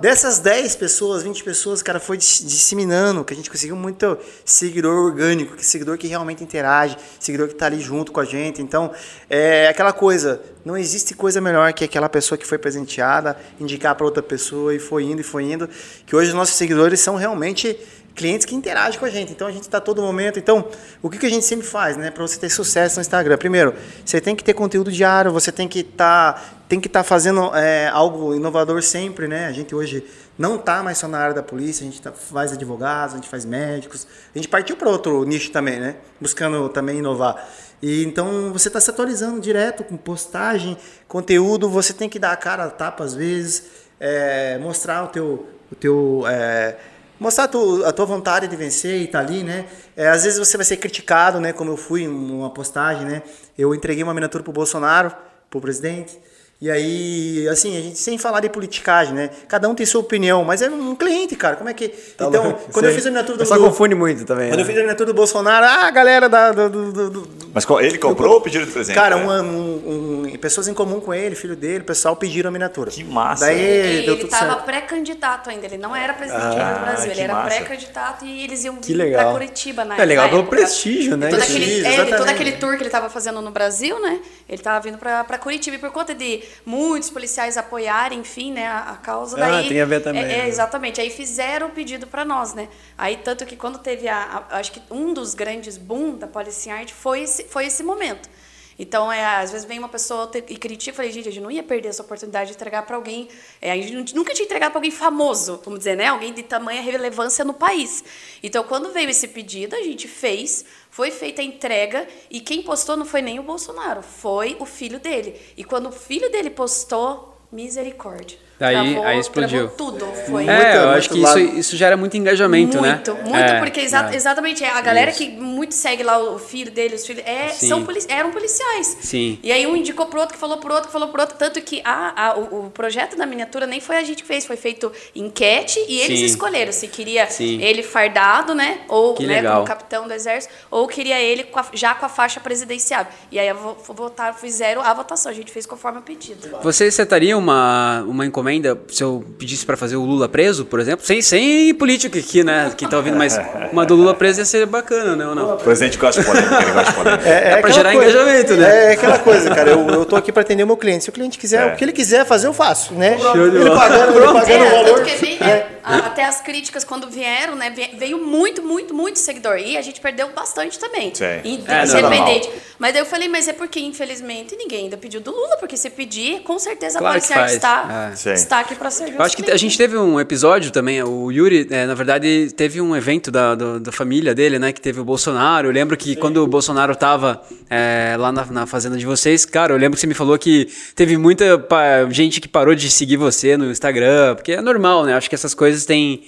[SPEAKER 3] Dessas 10 pessoas, 20 pessoas, cara, foi dis- disseminando, que a gente conseguiu muito seguidor orgânico, que seguidor que realmente interage, seguidor que tá ali junto com a gente. Então, é aquela coisa, não existe coisa melhor que aquela pessoa que foi presenteada, indicar para outra pessoa e foi indo e foi indo, que hoje os nossos seguidores são realmente clientes que interagem com a gente. Então a gente está todo momento. Então, o que, que a gente sempre faz, né? Para você ter sucesso no Instagram. Primeiro, você tem que ter conteúdo diário, você tem que estar tem que estar fazendo é, algo inovador sempre, né? A gente hoje não está mais só na área da polícia, a gente tá, faz advogados, a gente faz médicos, a gente partiu para outro nicho também, né? Buscando também inovar. E então você está se atualizando direto com postagem, conteúdo, você tem que dar a cara a tapa às vezes, é, mostrar o teu, o teu é, mostrar a tua, a tua, vontade de vencer e tá ali, né? É, às vezes você vai ser criticado, né? Como eu fui em uma postagem, né? Eu entreguei uma miniatura pro Bolsonaro, pro presidente. E aí, assim, a gente sem falar de politicagem, né? Cada um tem sua opinião, mas é um cliente, cara. Como é que.
[SPEAKER 2] Tá
[SPEAKER 3] então,
[SPEAKER 2] louco.
[SPEAKER 3] quando eu fiz a miniatura do.
[SPEAKER 2] Só
[SPEAKER 3] do-
[SPEAKER 2] confunde muito também.
[SPEAKER 3] Quando
[SPEAKER 2] né?
[SPEAKER 3] eu fiz a miniatura do Bolsonaro, ah, a galera da, do, do- do- do-
[SPEAKER 1] Mas ele comprou ou pediu de presente?
[SPEAKER 3] Cara,
[SPEAKER 1] né?
[SPEAKER 3] uma- um- um- pessoas em comum com ele, filho dele, o pessoal pediram a miniatura.
[SPEAKER 1] Que massa.
[SPEAKER 3] Daí
[SPEAKER 5] Ele,
[SPEAKER 3] deu tudo
[SPEAKER 5] estava pré-candidato ainda, ele não era presidente
[SPEAKER 1] Ah,
[SPEAKER 5] do Brasil, ele era pré-candidato e eles iam vir pra Curitiba na
[SPEAKER 2] É legal
[SPEAKER 5] na
[SPEAKER 2] pelo
[SPEAKER 5] época.
[SPEAKER 2] prestígio, né?
[SPEAKER 5] Todo
[SPEAKER 3] Prestígio,
[SPEAKER 5] aquele, é, ele- todo aquele tour que ele estava fazendo no Brasil, né? Ele estava vindo pra, pra Curitiba e por conta de muitos policiais apoiarem, enfim, né, a, a causa
[SPEAKER 2] Ah,
[SPEAKER 5] daí.
[SPEAKER 2] tem a ver também,
[SPEAKER 5] É, é,
[SPEAKER 2] né?
[SPEAKER 5] exatamente. Aí fizeram o pedido para nós, né? Aí tanto que quando teve a, a- acho que um dos grandes boom da Policy Art foi esse, foi esse momento. Então, é, às vezes vem uma pessoa e critica, falei, gente, a gente não ia perder essa oportunidade de entregar para alguém, é, a gente nu- nunca tinha entregado para alguém famoso, vamos dizer, né? Alguém de tamanha relevância no país. Então, quando veio esse pedido, a gente fez, foi feita a entrega e quem postou não foi nem o Bolsonaro, foi o filho dele. E quando o filho dele postou, misericórdia.
[SPEAKER 4] Aí-
[SPEAKER 5] Travou-
[SPEAKER 4] aí explodiu.
[SPEAKER 5] travou tudo. Foi
[SPEAKER 4] É, eu
[SPEAKER 3] muito
[SPEAKER 4] acho que isso, isso gera muito engajamento, né?
[SPEAKER 5] muito, muito,
[SPEAKER 4] É,
[SPEAKER 5] porque exa-
[SPEAKER 4] é.
[SPEAKER 5] exatamente é, a galera
[SPEAKER 4] Isso.
[SPEAKER 5] que muito segue lá o filho dele, os filhos, é,
[SPEAKER 4] Sim.
[SPEAKER 5] são polici- eram policiais.
[SPEAKER 4] Sim.
[SPEAKER 5] E aí um indicou pro outro, que falou pro outro, que falou pro outro, tanto que a, a- o, o projeto da miniatura nem foi a gente que fez, foi feito enquete e eles
[SPEAKER 4] Sim.
[SPEAKER 5] escolheram se queria
[SPEAKER 4] Sim.
[SPEAKER 5] ele fardado, né, ou
[SPEAKER 4] Que
[SPEAKER 5] né,
[SPEAKER 4] legal.
[SPEAKER 5] como capitão do exército, ou queria ele com a- já com a faixa presidencial. E aí vo- votaram, fizeram a votação, a gente fez conforme o pedido.
[SPEAKER 4] Você setaria uma, uma encomenda se eu pedisse pra fazer o Lula preso, por exemplo? Sem, sem político aqui, né? Que tá ouvindo, mas uma do Lula preso ia ser bacana, né? Ou não?
[SPEAKER 1] O presidente gosta de polêmica, ele gosta de polêmica.
[SPEAKER 4] É pra
[SPEAKER 3] aquela
[SPEAKER 4] gerar engajamento, né?
[SPEAKER 3] É aquela coisa, cara. Eu, eu tô aqui para atender o meu cliente. Se o cliente quiser,
[SPEAKER 1] É.
[SPEAKER 3] o que ele quiser fazer, eu faço, né?
[SPEAKER 4] Show de
[SPEAKER 3] ele
[SPEAKER 4] bola.
[SPEAKER 3] pagando, ele pagando
[SPEAKER 5] É,
[SPEAKER 3] o valor.
[SPEAKER 5] tanto que é bem- é, até as críticas quando vieram, né? ve- Veio muito, muito, muito seguidor. E a gente perdeu bastante também.
[SPEAKER 1] Sim.
[SPEAKER 5] Inde-
[SPEAKER 4] É,
[SPEAKER 5] Independente. Mas daí eu falei, mas é porque, infelizmente, ninguém ainda pediu do Lula, porque se pedir, com certeza
[SPEAKER 4] Claro
[SPEAKER 5] a
[SPEAKER 4] que
[SPEAKER 5] Policiar
[SPEAKER 4] faz.
[SPEAKER 5] está,
[SPEAKER 1] É. Sim.
[SPEAKER 5] está aqui para servir.
[SPEAKER 4] Eu acho que a gente teve um episódio também, o Yuri, é, na verdade, teve um evento da, do- da família dele, né? Que teve o Bolsonaro. Eu lembro que quando o Bolsonaro tava é, lá na, na fazenda de vocês, cara, eu lembro que você me falou que teve muita gente que parou de seguir você no Instagram, porque é normal, né? Acho que essas coisas têm.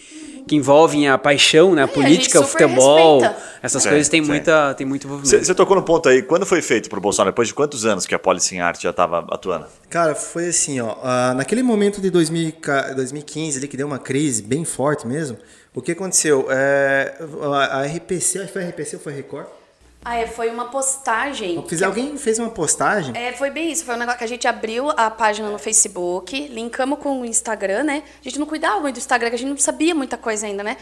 [SPEAKER 4] Que envolvem a paixão, né? A
[SPEAKER 5] É, a
[SPEAKER 4] política, o
[SPEAKER 5] gente super
[SPEAKER 4] futebol.
[SPEAKER 5] respeita.
[SPEAKER 4] Essas
[SPEAKER 1] Sim,
[SPEAKER 4] coisas têm, muita, tem muito envolvimento.
[SPEAKER 1] Você tocou no ponto aí, quando foi feito pro Bolsonaro? Depois de quantos anos que a Policy Art já estava atuando?
[SPEAKER 3] Cara, foi assim, ó. ah, naquele momento de 2000 ca- 2015, ali que deu uma crise bem forte mesmo, o que aconteceu? É, a, a RPC, acho que foi a RPC ou foi a Record?
[SPEAKER 5] Ah, é, foi uma postagem.
[SPEAKER 3] Fiz, alguém fez uma postagem.
[SPEAKER 5] É, foi bem isso. Foi um negócio que a gente abriu a página no Facebook, linkamos com o Instagram, né? A gente não cuidava muito do Instagram, que a gente não sabia muita coisa ainda, né?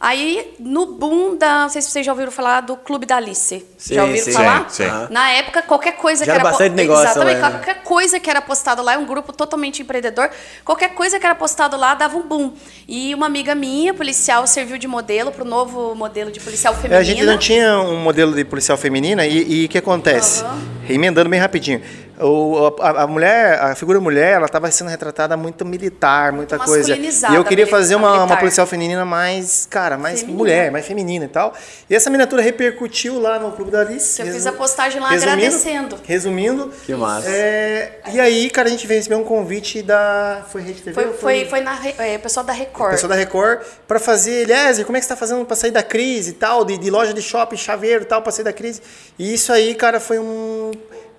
[SPEAKER 5] Aí, no boom da. Não sei se vocês já ouviram falar do Clube da Alice.
[SPEAKER 2] Sim,
[SPEAKER 5] já ouviram
[SPEAKER 2] sim.
[SPEAKER 5] falar?
[SPEAKER 1] Sim, sim.
[SPEAKER 5] Na época, qualquer coisa
[SPEAKER 2] Já
[SPEAKER 5] que
[SPEAKER 2] era
[SPEAKER 5] era. po-
[SPEAKER 2] bastante negócio
[SPEAKER 5] Exatamente,
[SPEAKER 2] lá, né?
[SPEAKER 5] qualquer coisa que era postado lá, é um grupo totalmente empreendedor. Qualquer coisa que era postado lá dava um boom. E uma amiga minha, policial, serviu de modelo para o novo modelo de policial
[SPEAKER 3] É,
[SPEAKER 5] feminina.
[SPEAKER 3] a gente não tinha um modelo de policial feminina e o que acontece? Emendando bem rapidinho. O, a, a mulher, a figura mulher, ela estava sendo retratada muito militar, muita
[SPEAKER 5] Muito
[SPEAKER 3] coisa.
[SPEAKER 5] masculinizada,
[SPEAKER 3] E eu queria fazer uma, uma policial feminina mais, cara, mais
[SPEAKER 5] Feminina.
[SPEAKER 3] mulher, mais feminina e tal. E essa miniatura repercutiu lá no Clube da Alice.
[SPEAKER 5] Eu fiz a postagem lá
[SPEAKER 3] resumindo-
[SPEAKER 5] agradecendo.
[SPEAKER 3] Resumindo.
[SPEAKER 2] Que massa.
[SPEAKER 3] é, e aí, cara, a gente recebeu um convite da. Foi Rede TV?
[SPEAKER 5] Foi, foi, foi na é, pessoal da Record.
[SPEAKER 3] pessoal da Record para fazer, Eliezer, como é que você tá fazendo para sair da crise e tal, de, de loja de shopping, chaveiro e tal, para sair da crise. E isso aí, cara, foi um,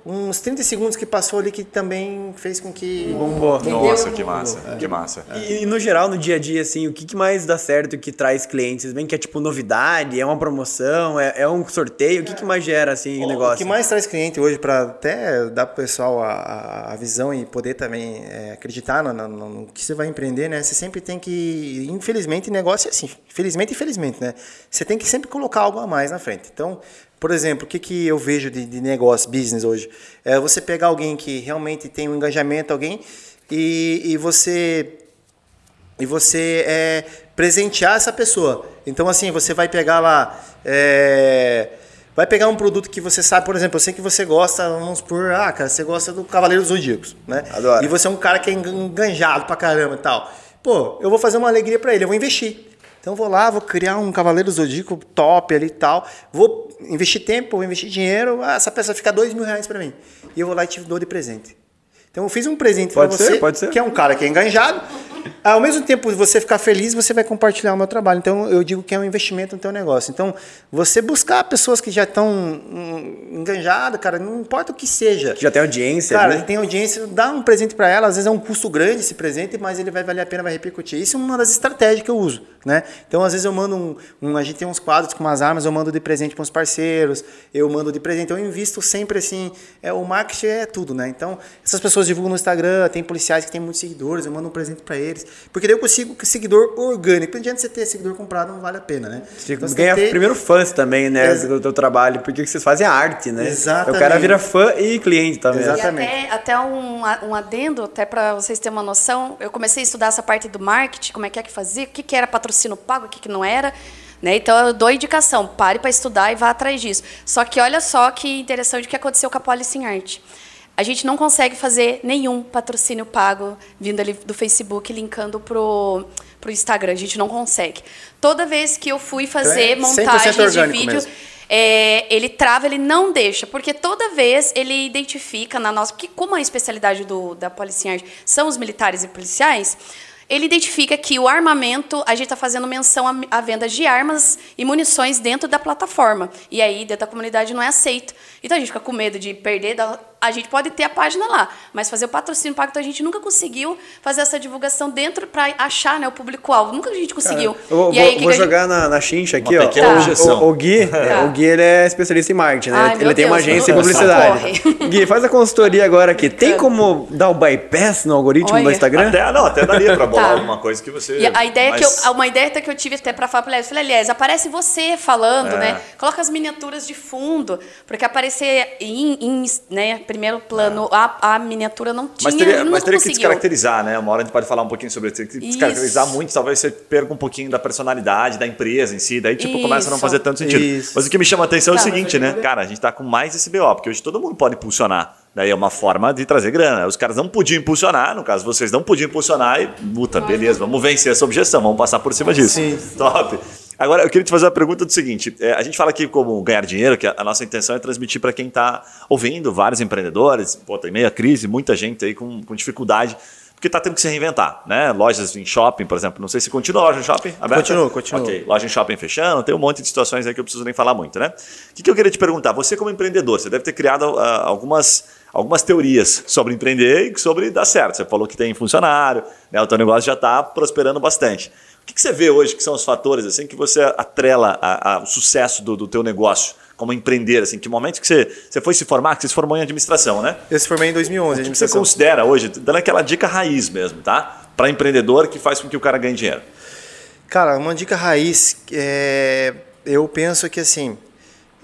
[SPEAKER 3] uns 30 segundos que passou ali que também fez com que...
[SPEAKER 2] Bombou.
[SPEAKER 1] Nossa, que massa, que massa.
[SPEAKER 2] E, e no geral, no dia a dia, assim, o que, que mais dá certo que traz clientes? Vocês veem que é tipo novidade, é uma promoção, é, é um sorteio? O que, que mais gera, assim, o negócio?
[SPEAKER 3] O que mais traz cliente hoje para até dar pro pessoal a, a- a visão e poder também é, acreditar no, no- no que você vai empreender, né? Você sempre tem que, infelizmente, negócio é assim, felizmente e infelizmente, né? Você tem que sempre colocar algo a mais na frente. Então, por exemplo, o que, que eu vejo de, de negócio, business hoje? É você pegar alguém que realmente tem um engajamento, alguém, e, e você e você é, presentear essa pessoa. Então, assim, você vai pegar lá. é, Vai pegar um produto que você sabe, por exemplo, eu sei que você gosta, vamos por, ah, cara, você gosta do Cavaleiro dos Zodíacos, né?
[SPEAKER 2] Adoro.
[SPEAKER 3] E você é um cara que é enganjado pra caramba e tal. Pô, eu vou fazer uma alegria pra ele, eu vou investir. Então vou lá, vou criar um Cavaleiro Zodíaco top ali e tal. Vou investir tempo, vou investir dinheiro. Ah, essa peça fica dois mil reais pra mim. E eu vou lá e te dou de presente. Então eu fiz um presente
[SPEAKER 2] ser,
[SPEAKER 3] você,
[SPEAKER 2] pode ser.
[SPEAKER 3] que é um cara que é enganjado. Ao mesmo tempo de você ficar feliz, você vai compartilhar o meu trabalho. Então eu digo que é um investimento no teu negócio. Então você buscar pessoas que já estão hum, enganjadas, cara, não importa o que seja.
[SPEAKER 2] Já tem audiência,
[SPEAKER 3] Cara,
[SPEAKER 2] né?
[SPEAKER 3] tem audiência, dá um presente para ela, às vezes é um custo grande esse presente, mas ele vai valer a pena, vai repercutir. Isso é uma das estratégias que eu uso, né? Então, às vezes eu mando um, um- a gente tem uns quadros com umas armas, eu mando de presente para os parceiros, eu mando de presente, eu invisto sempre assim, é o marketing é tudo, né? Então, essas pessoas divulgam no Instagram, tem policiais que têm muitos seguidores, eu mando um presente para eles, porque daí eu consigo seguidor orgânico. Não adianta você ter seguidor comprado, não vale a pena, né?
[SPEAKER 2] Você
[SPEAKER 3] Então, você
[SPEAKER 2] ganha
[SPEAKER 3] ter-
[SPEAKER 2] primeiro fãs também, né?
[SPEAKER 3] Ex-
[SPEAKER 2] Do teu trabalho, porque vocês fazem a arte, né?
[SPEAKER 3] Exatamente.
[SPEAKER 2] O cara vira fã e cliente também.
[SPEAKER 3] Exato.
[SPEAKER 5] E
[SPEAKER 3] Exatamente.
[SPEAKER 5] até, até um, um adendo, até para vocês terem uma noção, eu comecei a estudar essa parte do marketing, como é que é que fazia, o que, que era patrocínio pago, o que, que não era. Né? Então eu dou indicação, pare para estudar e vá atrás disso. Só que olha só que interessante o que aconteceu com a Policy em Arte. A gente não consegue fazer nenhum patrocínio pago vindo ali do Facebook, linkando pro, pro Instagram. A gente não consegue. Toda vez que eu fui fazer
[SPEAKER 3] Então é 100%
[SPEAKER 5] montagens de vídeo, é, ele trava, ele não deixa, porque toda vez ele identifica na nossa. Porque, como a especialidade do, da Polícia em Arte são os militares e policiais, ele identifica que o armamento, a gente está fazendo menção à, à venda de armas e munições dentro da plataforma. E aí, dentro da comunidade, não é aceito. Então a gente fica com medo de perder. da- a gente pode ter a página lá, mas fazer o patrocínio pago, então a gente nunca conseguiu fazer essa divulgação dentro para achar né, o público-alvo. Nunca a gente conseguiu.
[SPEAKER 2] Eu vou,
[SPEAKER 5] e aí,
[SPEAKER 2] vou-
[SPEAKER 5] que
[SPEAKER 2] vou
[SPEAKER 5] que a gente-
[SPEAKER 2] jogar na, na chincha aqui,
[SPEAKER 1] Uma
[SPEAKER 2] ó.
[SPEAKER 1] pequena
[SPEAKER 2] O-. O, Gui, é, o Gui ele é especialista em marketing, né?
[SPEAKER 5] Ai,
[SPEAKER 2] ele tem uma
[SPEAKER 5] Deus,
[SPEAKER 2] agência de publicidade.
[SPEAKER 5] socorre.
[SPEAKER 2] Gui, faz a consultoria agora aqui. Tem como dar o bypass no algoritmo
[SPEAKER 5] Olha.
[SPEAKER 2] do Instagram?
[SPEAKER 1] Até, não, até daria pra bolar
[SPEAKER 5] Tá.
[SPEAKER 1] alguma coisa que você.
[SPEAKER 5] E a ideia
[SPEAKER 1] mas-
[SPEAKER 5] que eu, uma ideia até que eu tive até para falar para eu falei, Elias, aparece você falando,
[SPEAKER 1] É.
[SPEAKER 5] né? Coloca as miniaturas de fundo, porque aparecer em, em, né, primeiro plano a, a miniatura não tinha,
[SPEAKER 1] Mas teria, mas teria que descaracterizar, né? Uma hora a gente pode falar um pouquinho sobre isso. Teria que
[SPEAKER 5] Isso.
[SPEAKER 1] descaracterizar muito, talvez você perca um pouquinho da personalidade da empresa em si. Daí, tipo, começa a não
[SPEAKER 5] Isso.
[SPEAKER 1] fazer tanto sentido.
[SPEAKER 3] Isso.
[SPEAKER 1] Mas o que me chama a atenção é o
[SPEAKER 5] Tá,
[SPEAKER 1] seguinte, né? Cara, a gente tá com mais esse BO, porque hoje todo mundo pode impulsionar. Daí é uma forma de trazer grana. Os caras não podiam impulsionar, no caso vocês não podiam impulsionar e, puta, beleza, vamos vencer essa objeção, vamos passar por cima disso.
[SPEAKER 3] Sim.
[SPEAKER 1] Top. Agora, eu queria te fazer uma pergunta do seguinte: é, a gente fala aqui como ganhar dinheiro, que a, a nossa intenção é transmitir para quem está ouvindo, vários empreendedores, pô, tem meia crise, muita gente aí com, com dificuldade, porque está tendo que se reinventar, né? Lojas em shopping, por exemplo, não sei se continua a loja em shopping aberta?
[SPEAKER 3] Continua, continua.
[SPEAKER 1] Ok, loja em shopping fechando, tem um monte de situações aí que eu preciso nem falar muito, né? O que, que eu queria te perguntar? Você, como empreendedor, você deve ter criado ah, algumas, algumas teorias sobre empreender e sobre dar certo. Você falou que tem funcionário, né? o teu negócio já está prosperando bastante. O que, que você vê hoje que são os fatores assim que você atrela a- a- o sucesso do, do teu negócio como empreender? Assim, que momento que você, você foi se formar? Que você se formou em administração, né?
[SPEAKER 3] Eu se formei em 2011,
[SPEAKER 1] O que você
[SPEAKER 3] administração.
[SPEAKER 1] considera hoje, dando aquela dica raiz mesmo, tá? Para empreendedor que faz com que o cara ganhe dinheiro.
[SPEAKER 3] Cara, uma dica raiz, é, eu penso que assim,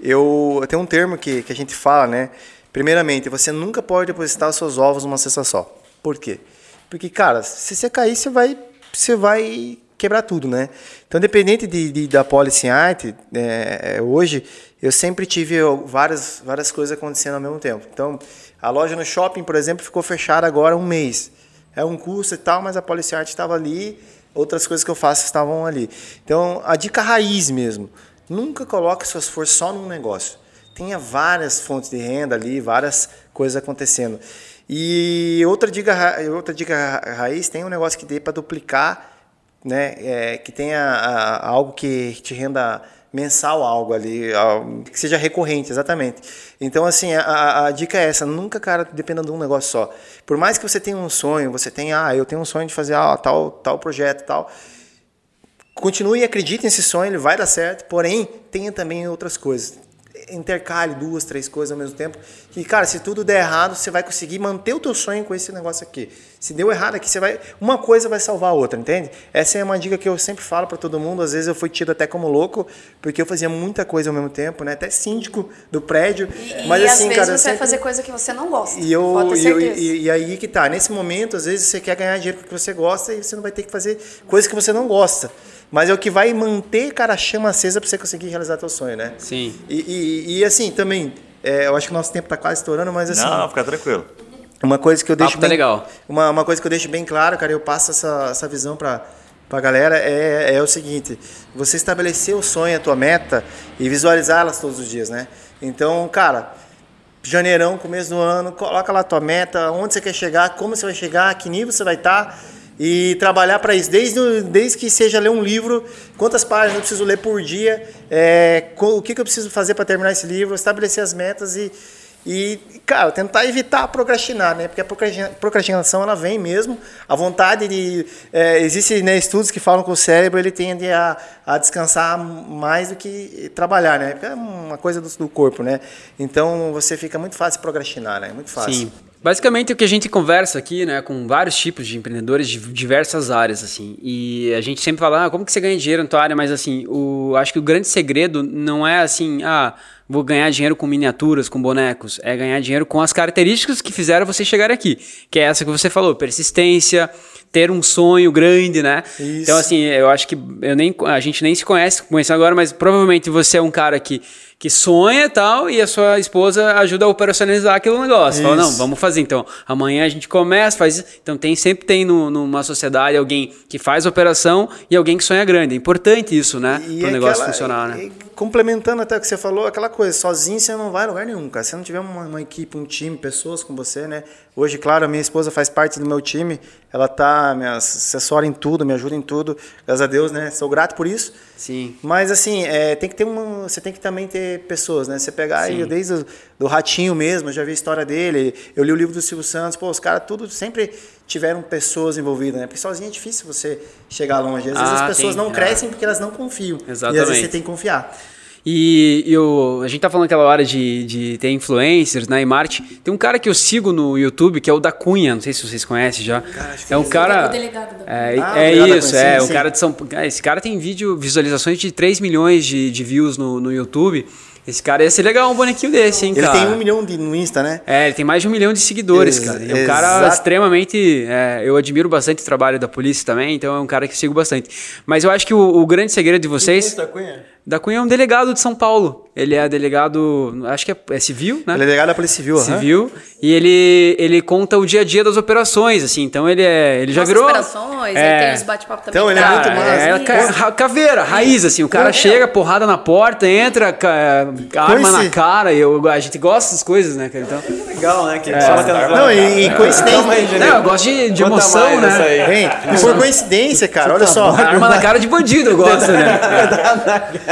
[SPEAKER 3] eu tem um termo que, que a gente fala, né? Primeiramente, você nunca pode depositar os seus ovos numa cesta só. Por quê? Porque, cara, se você cair, você vai, você vai quebrar tudo, né? Então, independente de, de- da policy art, é, hoje eu sempre tive várias, várias coisas acontecendo ao mesmo tempo. Então, a loja no shopping, por exemplo, ficou fechada agora um mês. É um custo e tal, mas a policy art estava ali, outras coisas que eu faço estavam ali. Então, a dica raiz mesmo, nunca coloque seu esforço só num negócio. Tenha várias fontes de renda ali, várias coisas acontecendo. E outra dica, ra- outra dica ra- raiz, tem um negócio que dê para duplicar, né? É, que tenha ah, algo que te renda mensal algo ali, que seja recorrente, exatamente. Então, assim, a, a- a dica é essa, nunca, cara, dependa de um negócio só. Por mais que você tenha um sonho, você tenha, ah, eu tenho um sonho de fazer ah, tal, tal projeto, tal, continue e acredite nesse sonho, ele vai dar certo, porém, tenha também outras coisas. Intercale duas, três coisas ao mesmo tempo. E, cara, se tudo der errado, você vai conseguir manter o teu sonho com esse negócio aqui. Se deu errado aqui, você vai. Uma coisa vai salvar a outra, entende? Essa é uma dica que eu sempre falo para todo mundo. Às vezes eu fui tido até como louco, porque eu fazia muita coisa ao mesmo tempo, né? Até síndico do prédio.
[SPEAKER 5] E,
[SPEAKER 3] Mas
[SPEAKER 5] e
[SPEAKER 3] assim,
[SPEAKER 5] às vezes
[SPEAKER 3] cara,
[SPEAKER 5] você
[SPEAKER 3] eu
[SPEAKER 5] vai
[SPEAKER 3] sempre-
[SPEAKER 5] fazer coisa que você não gosta.
[SPEAKER 3] e, eu, e, eu- e, e aí que tá. Nesse momento, às vezes você quer ganhar dinheiro que você gosta e você não vai ter que fazer coisas que você não gosta. Mas é o que vai manter, cara, a chama acesa pra você conseguir realizar teu sonho, né?
[SPEAKER 4] Sim.
[SPEAKER 3] E, e, e, assim, também, é, eu acho que o nosso tempo tá quase estourando, mas assim.
[SPEAKER 1] Não, fica tranquilo.
[SPEAKER 3] Uma coisa que eu deixo
[SPEAKER 4] tá
[SPEAKER 3] bem,
[SPEAKER 4] legal.
[SPEAKER 3] Uma, uma coisa que eu deixo bem claro, cara, eu passo essa, essa visão para para a galera é, é o seguinte: você estabelecer o sonho, a tua meta e visualizá-las todos os dias, né? Então, cara, janeirão, começo do ano, coloca lá a tua meta, onde você quer chegar, como você vai chegar, que nível você vai estar e trabalhar para isso. Desde, desde que seja ler um livro, quantas páginas eu preciso ler por dia, é, o que, que eu preciso fazer para terminar esse livro, estabelecer as metas e e, cara, tentar evitar procrastinar, né? Porque a procrastinação, ela vem mesmo. A vontade de... É, Existem né, estudos que falam que o cérebro, ele tende a, a descansar mais do que trabalhar, né? É uma coisa do, do corpo, né? Então, você fica muito fácil procrastinar, né? Muito fácil. Sim.
[SPEAKER 4] Basicamente o que a gente conversa aqui, né, com vários tipos de empreendedores de diversas áreas, assim. E a gente sempre fala, ah, como que você ganha dinheiro na tua área? Mas assim, o, acho que o grande segredo não é assim, ah, vou ganhar dinheiro com miniaturas, com bonecos. É ganhar dinheiro com as características que fizeram você chegar aqui. Que é essa que você falou, persistência, ter um sonho grande, né? Isso. Então, assim, eu acho que eu nem, a gente nem se conhece, conhece agora, mas provavelmente você é um cara que que sonha e tal, e a sua esposa ajuda a operacionalizar aquele negócio. Isso. Fala, não, vamos fazer. Então, amanhã a gente começa, faz. Então, tem sempre tem no, numa sociedade alguém que faz operação e alguém que sonha grande. É importante isso, né? Para o negócio aquela, funcionar, né?
[SPEAKER 3] E, complementando até o que você falou, aquela coisa, sozinho você não vai a lugar nenhum, cara. Se não tiver uma, uma, equipe, um time, pessoas com você, né? Hoje, claro, a minha esposa faz parte do meu time, ela tá, me assessora em tudo, me ajuda em tudo, graças a Deus, né? Sou grato por isso.
[SPEAKER 4] Sim.
[SPEAKER 3] Mas assim, é, tem que ter uma, você tem que também ter pessoas, né? Você pegar aí desde o do Ratinho mesmo, eu já vi a história dele, eu li o livro do Silvio Santos, pô, os caras tudo sempre tiveram pessoas envolvidas, né? Porque sozinho é difícil você chegar longe. Às vezes ah, as pessoas tem, não é. crescem porque elas não confiam.
[SPEAKER 4] Exatamente.
[SPEAKER 3] E às vezes você tem que confiar.
[SPEAKER 4] E eu, a gente tá falando aquela hora de, de ter influencers, né, e marketing. Tem um cara que eu sigo no YouTube, que é o da Cunha, não sei se vocês conhecem já. Cara, é um cara... É, ah, é isso, é, o cara de São Esse cara tem vídeo, visualizações de 3 milhões de, de views no, no YouTube. Esse cara ia ser legal um bonequinho desse, hein,
[SPEAKER 3] ele
[SPEAKER 4] cara?
[SPEAKER 3] Ele tem um milhão de, no Insta, né?
[SPEAKER 4] É, ele tem mais de um milhão de seguidores, Ex cara. E é um cara extremamente. É, eu admiro bastante o trabalho da polícia também, então é um cara que sigo bastante. Mas eu acho que o, o grande segredo de vocês.
[SPEAKER 3] Da Cunha?
[SPEAKER 4] Da Cunha é um delegado de São Paulo. Ele é delegado, acho que é, é civil, né?
[SPEAKER 3] Ele é delegado da Polícia Civil,
[SPEAKER 4] Civil. Uhum. E ele, ele conta o dia a dia das operações, assim. Então ele é, ele já virou.
[SPEAKER 5] operações, é, tem os bate-papo também.
[SPEAKER 3] Então ele é muito mais.
[SPEAKER 4] É, ca, caveira, raiz, assim. O cara chega, porrada na porta, entra, ca, arma na cara. E eu, a gente gosta dessas coisas, né, cara? Então.
[SPEAKER 2] Legal, né? Que é,
[SPEAKER 3] não, e, e coincidência.
[SPEAKER 4] Não, eu gosto de, de emoção, né?
[SPEAKER 3] Bem, e por coincidência, cara, olha só.
[SPEAKER 4] Arma na cara de bandido, eu gosto, né?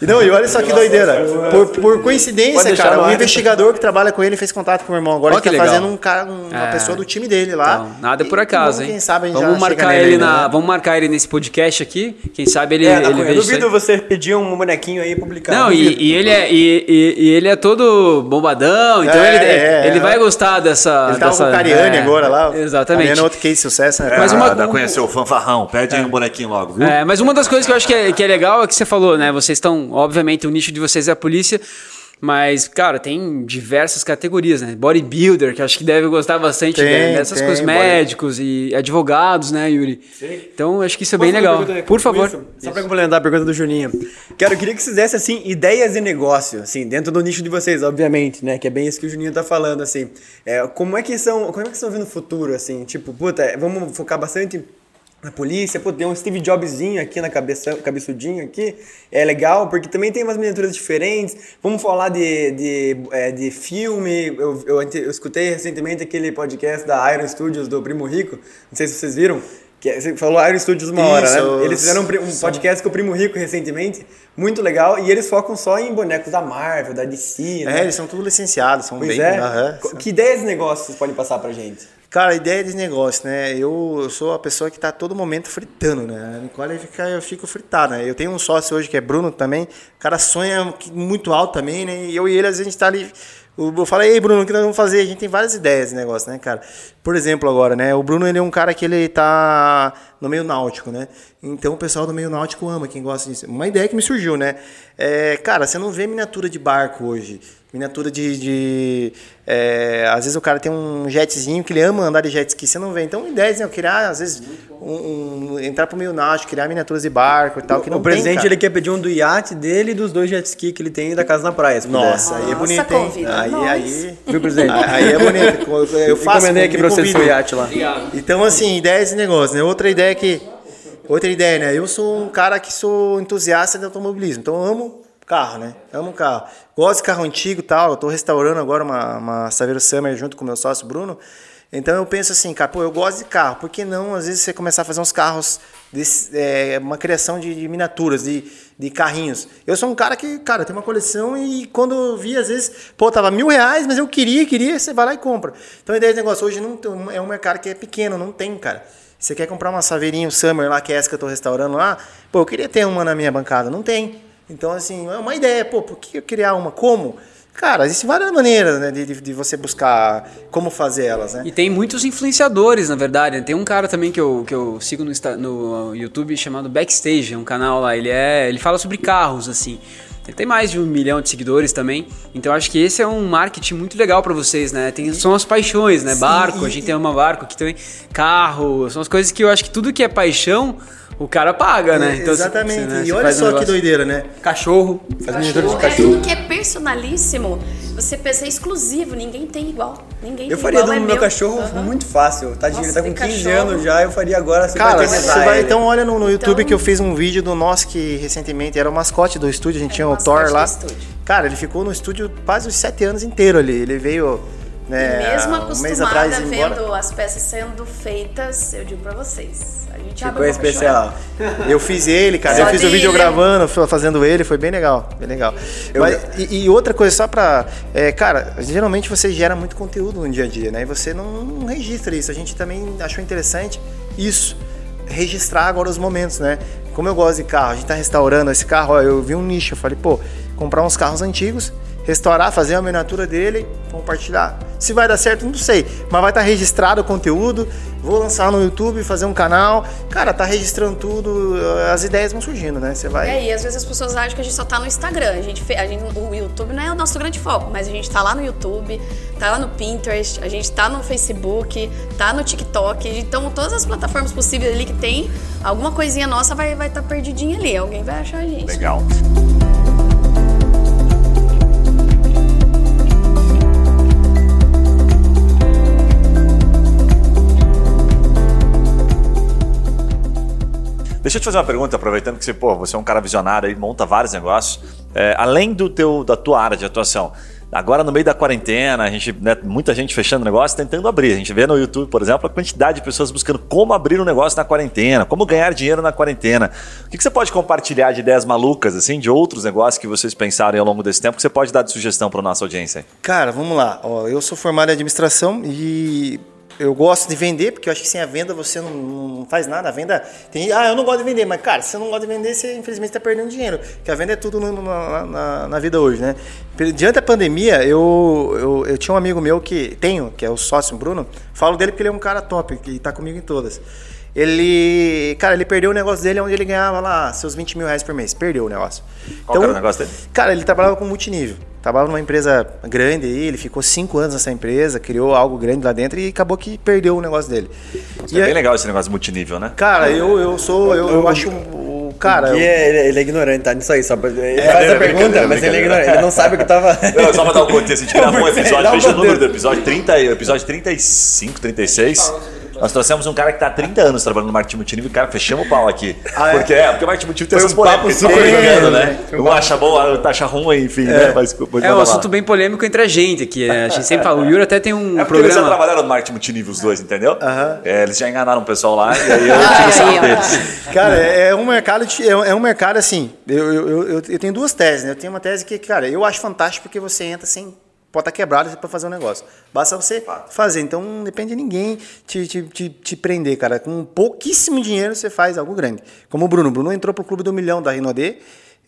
[SPEAKER 3] Não, e olha só que doideira. Por, por coincidência, cara, o investigador que trabalha com ele fez contato com o meu irmão. Agora oh, ele tá fazendo um cara, uma é. pessoa do time dele lá.
[SPEAKER 4] Então, nada por acaso,
[SPEAKER 3] e,
[SPEAKER 4] hein?
[SPEAKER 3] Quem sabe a gente
[SPEAKER 4] vamos marcar ele na, Vamos marcar ele nesse podcast aqui. Quem sabe ele.
[SPEAKER 2] É,
[SPEAKER 4] ele
[SPEAKER 2] eu duvido você pedir um bonequinho aí publicado.
[SPEAKER 4] Não, e, e, ele é, e, e, ele é todo bombadão, então é, ele, é, ele vai gostar dessa.
[SPEAKER 3] Ele tá
[SPEAKER 4] dessa,
[SPEAKER 3] com o Cariani
[SPEAKER 4] é,
[SPEAKER 3] agora lá.
[SPEAKER 4] Exatamente.
[SPEAKER 3] Cariani é outro case de sucesso, né?
[SPEAKER 1] Mas uma, dá conhecer o fanfarrão, pede um bonequinho logo, viu?
[SPEAKER 4] É, mas uma das coisas que eu acho que é, que é legal é que você falou, né? Vocês estão, obviamente, o nicho de vocês é a polícia. Mas, cara, tem diversas categorias, né? Bodybuilder, que acho que deve gostar bastante tem, dessas tem, coisas, médicos body... e advogados, né, Yuri? Sim. Então, acho que isso é bem legal. Por favor. Isso?
[SPEAKER 2] Só para complementar a pergunta do Juninho. Quero, queria que vocês dessem, assim, ideias de negócio, assim, dentro do nicho de vocês, obviamente, né? Que é bem isso que o Juninho tá falando, assim. É, como é que são, como é que estão vendo o futuro, assim? Tipo, puta, vamos focar bastante na polícia, pô, tem um Steve Jobzinho aqui na cabeça, cabeçudinho aqui, é legal, porque também tem umas miniaturas diferentes, vamos falar de, de, é, de filme, eu, eu, eu, escutei recentemente aquele podcast da Iron Studios, do Primo Rico, não sei se vocês viram, que é, você falou Iron Studios uma hora, Isso, né? Eles fizeram um, um podcast com o Primo Rico recentemente, muito legal, e eles focam só em bonecos da Marvel, da DC,
[SPEAKER 3] né? É, eles são tudo licenciados, são
[SPEAKER 2] pois
[SPEAKER 3] bem...
[SPEAKER 2] É. Uhum. Que ideias de negócio vocês podem passar pra gente?
[SPEAKER 3] Cara, ideia de negócio, né? Eu, eu sou a pessoa que está a todo momento fritando, né? A Nicole fica, eu fico fritado, né? Eu tenho um sócio hoje que é Bruno também. O cara sonha muito alto também, né? E eu e ele, às vezes, a gente está ali. Eu falei, ei, Bruno, o que nós vamos fazer? A gente tem várias ideias de negócio, né, cara? Por exemplo, agora, né? O Bruno, ele é um cara que ele tá no meio náutico, né? Então, o pessoal do meio náutico ama quem gosta disso. Uma ideia que me surgiu, né? É, cara, você não vê miniatura de barco hoje. Miniatura de. de é, às vezes o cara tem um jetzinho que ele ama andar de jet ski, você não vê. Então, ideias, né? Eu queria, às vezes, um, um- entrar pro meio náutico, criar miniaturas de barco e tal, que não
[SPEAKER 2] o presidente
[SPEAKER 3] tem,
[SPEAKER 2] ele quer pedir um do iate dele e dos dois jet ski que ele tem da casa na praia.
[SPEAKER 3] Nossa, aí é
[SPEAKER 5] Nossa,
[SPEAKER 3] bonito, hein?
[SPEAKER 5] convida
[SPEAKER 3] Aí,
[SPEAKER 5] nós.
[SPEAKER 3] aí,
[SPEAKER 2] Viu, presidente?
[SPEAKER 3] aí é bonito. Eu faço,
[SPEAKER 2] Encomendei aqui pra você
[SPEAKER 3] convido.
[SPEAKER 2] seu iate lá.
[SPEAKER 3] Então, assim, ideia esse negócio, né? Outra ideia que. Outra ideia, né? Eu sou um cara que sou entusiasta de automobilismo, então eu amo carro, né? Amo carro. Gosto de carro antigo e tal. Eu tô restaurando agora uma, uma Saveiro Summer junto com meu sócio Bruno. Então eu penso assim, cara, pô, eu gosto de carro. Por que não, às vezes, você começar a fazer uns carros, desse- é, uma criação de, de miniaturas, de, de carrinhos? Eu sou um cara que, cara, tem uma coleção e quando eu vi, às vezes, pô, tava mil reais, mas eu queria, queria, você vai lá e compra. Então a ideia desse negócio hoje não é um mercado que é pequeno, não tem, cara. Você quer comprar uma saveirinho Summer lá, que é essa que eu tô restaurando lá? Pô, eu queria ter uma na minha bancada. Não tem. Então, assim, é uma ideia. Pô, por que eu criar uma? Como? Cara, existem várias maneiras né, de, de- você buscar como fazer elas, né?
[SPEAKER 4] E tem muitos influenciadores, na verdade. né? Tem um cara também que eu, que eu sigo no, no YouTube chamado Backstage, é um canal lá. Ele é, ele fala sobre carros, assim. Ele tem mais de um milhão de seguidores também. Então acho que esse é um marketing muito legal pra vocês, né? Tem, são as paixões, né? Barco, a gente ama barco aqui também. Carro, são as coisas que eu acho que tudo que é paixão, o cara paga, né? Então, se-
[SPEAKER 3] Exatamente.
[SPEAKER 4] se, né,
[SPEAKER 3] e
[SPEAKER 4] você
[SPEAKER 3] olha
[SPEAKER 4] faz um
[SPEAKER 3] só que doideira, né?
[SPEAKER 2] Cachorro. Faz miniatura de
[SPEAKER 5] É
[SPEAKER 2] cachorro.
[SPEAKER 5] tudo que é personalíssimo. Você pensa é exclusivo, ninguém tem igual. Ninguém
[SPEAKER 2] Eu
[SPEAKER 5] tem
[SPEAKER 2] faria do
[SPEAKER 5] igual, é
[SPEAKER 2] meu cachorro
[SPEAKER 5] Aham.
[SPEAKER 2] muito fácil. Tadinho, ele tá com
[SPEAKER 5] tem
[SPEAKER 2] 15
[SPEAKER 5] cachorro.
[SPEAKER 2] anos já, eu faria agora assim
[SPEAKER 3] Cara, você vai, então olha no, no YouTube
[SPEAKER 5] Então-
[SPEAKER 3] que eu fiz um vídeo do nosso que recentemente era o mascote do estúdio, a gente tinha
[SPEAKER 5] o
[SPEAKER 3] o Thor lá.
[SPEAKER 5] do.
[SPEAKER 3] Cara, ele ficou no estúdio quase os sete anos inteiro ali. Ele veio, né,
[SPEAKER 5] Mesmo
[SPEAKER 3] um
[SPEAKER 5] acostumada
[SPEAKER 3] atrás ir embora.
[SPEAKER 5] vendo as peças sendo feitas, eu digo pra vocês. A gente
[SPEAKER 2] Ficou
[SPEAKER 5] abre e
[SPEAKER 2] especial.
[SPEAKER 3] Eu fiz ele, cara.
[SPEAKER 5] Só
[SPEAKER 3] eu fiz o
[SPEAKER 5] de
[SPEAKER 3] vídeo
[SPEAKER 5] ele.
[SPEAKER 3] gravando, fa- fazendo ele, foi bem legal, bem legal. Mas, e, e outra coisa, só pra. é, cara, geralmente você gera muito conteúdo no dia a dia, né? E você não, não registra isso. A gente também achou interessante isso. Registrar agora os momentos, né? Como eu gosto de carro, a gente tá restaurando esse carro, ó, eu vi um nicho, eu falei, pô, comprar uns carros antigos, restaurar, fazer uma miniatura dele, compartilhar. Se vai dar certo, não sei, mas vai estar registrado o conteúdo. Vou lançar no YouTube, fazer um canal. Cara, tá registrando tudo, as ideias vão surgindo, né? Você vai.
[SPEAKER 5] É, e às vezes as pessoas acham que a gente só tá no Instagram. A gente, a gente, o YouTube não é o nosso grande foco, mas a gente tá lá no YouTube, tá lá no Pinterest, a gente tá no Facebook, tá no TikTok. Então, todas as plataformas possíveis ali que tem, alguma coisinha nossa vai estar vai tá perdidinha ali. Alguém vai achar a gente.
[SPEAKER 1] Legal. Deixa eu te fazer uma pergunta, aproveitando que você, pô, você é um cara visionário aí, monta vários negócios. É, além do teu, da tua área de atuação, agora no meio da quarentena, a gente, né, muita gente fechando negócio, tentando abrir. A gente vê no YouTube, por exemplo, a quantidade de pessoas buscando como abrir um negócio na quarentena, como ganhar dinheiro na quarentena. O que, que você pode compartilhar de ideias malucas, assim, de outros negócios que vocês pensaram ao longo desse tempo, que você pode dar de sugestão para nossa audiência?
[SPEAKER 3] Cara, vamos lá. Ó, eu sou formado em administração e eu gosto de vender, porque eu acho que sem a venda você não, não faz nada. A venda. Tem, ah, eu não gosto de vender, mas, cara, se você não gosta de vender, você infelizmente está perdendo dinheiro. Porque a venda é tudo na, na- na vida hoje, né? Diante da pandemia, eu, eu, eu tinha um amigo meu que tenho, que é o sócio Bruno. Falo dele porque ele é um cara top, que está comigo em todas. Ele, cara, ele perdeu o negócio dele onde ele ganhava lá seus 20 mil reais por mês. Perdeu o negócio.
[SPEAKER 1] Qual que era o negócio dele?
[SPEAKER 3] Cara, ele trabalhava com multinível. Trabalhava numa empresa grande aí, ele ficou cinco anos nessa empresa, criou algo grande lá dentro e acabou que perdeu o negócio dele.
[SPEAKER 1] É
[SPEAKER 3] E aí-
[SPEAKER 1] bem legal esse negócio multinível, né?
[SPEAKER 3] Cara, eu, eu sou, eu, eu acho o o cara.
[SPEAKER 2] E
[SPEAKER 3] eu-
[SPEAKER 2] é- ele, ele é ignorante, tá? Nisso aí, só pra, ele
[SPEAKER 1] É,
[SPEAKER 2] faz
[SPEAKER 1] é,
[SPEAKER 2] a pergunta,
[SPEAKER 1] brincadeira,
[SPEAKER 2] mas ele é ignorante. Ele não sabe o que tava.
[SPEAKER 1] Não, só pra dar um contexto, a gente gravou um episódio, veja o número do episódio, 30, episódio 35, 36. Nós trouxemos um cara que tá há 30 anos trabalhando no marketing multinível e, cara, fechamos o pau aqui.
[SPEAKER 3] Ah, é?
[SPEAKER 1] Porque é, porque o marketing multinível tem essas
[SPEAKER 2] um papo
[SPEAKER 1] polêmicas,
[SPEAKER 2] super
[SPEAKER 1] jogando, né?
[SPEAKER 3] né?
[SPEAKER 1] Um acha bom, outro acha ruim, enfim, né? Mas, pode
[SPEAKER 4] É um assunto
[SPEAKER 1] lá.
[SPEAKER 4] bem polêmico entre a gente aqui. né? A gente sempre fala. O Yuri até tem um
[SPEAKER 1] É porque eles já
[SPEAKER 4] programa.
[SPEAKER 1] trabalharam no marketing multinível, os dois, entendeu? É, eles já enganaram o pessoal lá e aí eu o sarro
[SPEAKER 5] ó.
[SPEAKER 1] deles.
[SPEAKER 3] Cara, é é um mercado, de- é um- é um mercado assim. Eu, eu, eu, eu- eu tenho duas teses, né? Eu tenho uma tese que, cara, eu acho fantástico porque você entra sem porta quebrada para fazer um negócio. Basta você fazer. Então não depende de ninguém te, te, te, te prender, cara. Com pouquíssimo dinheiro você faz algo grande. Como o Bruno. O Bruno entrou pro clube do milhão da Rinodê.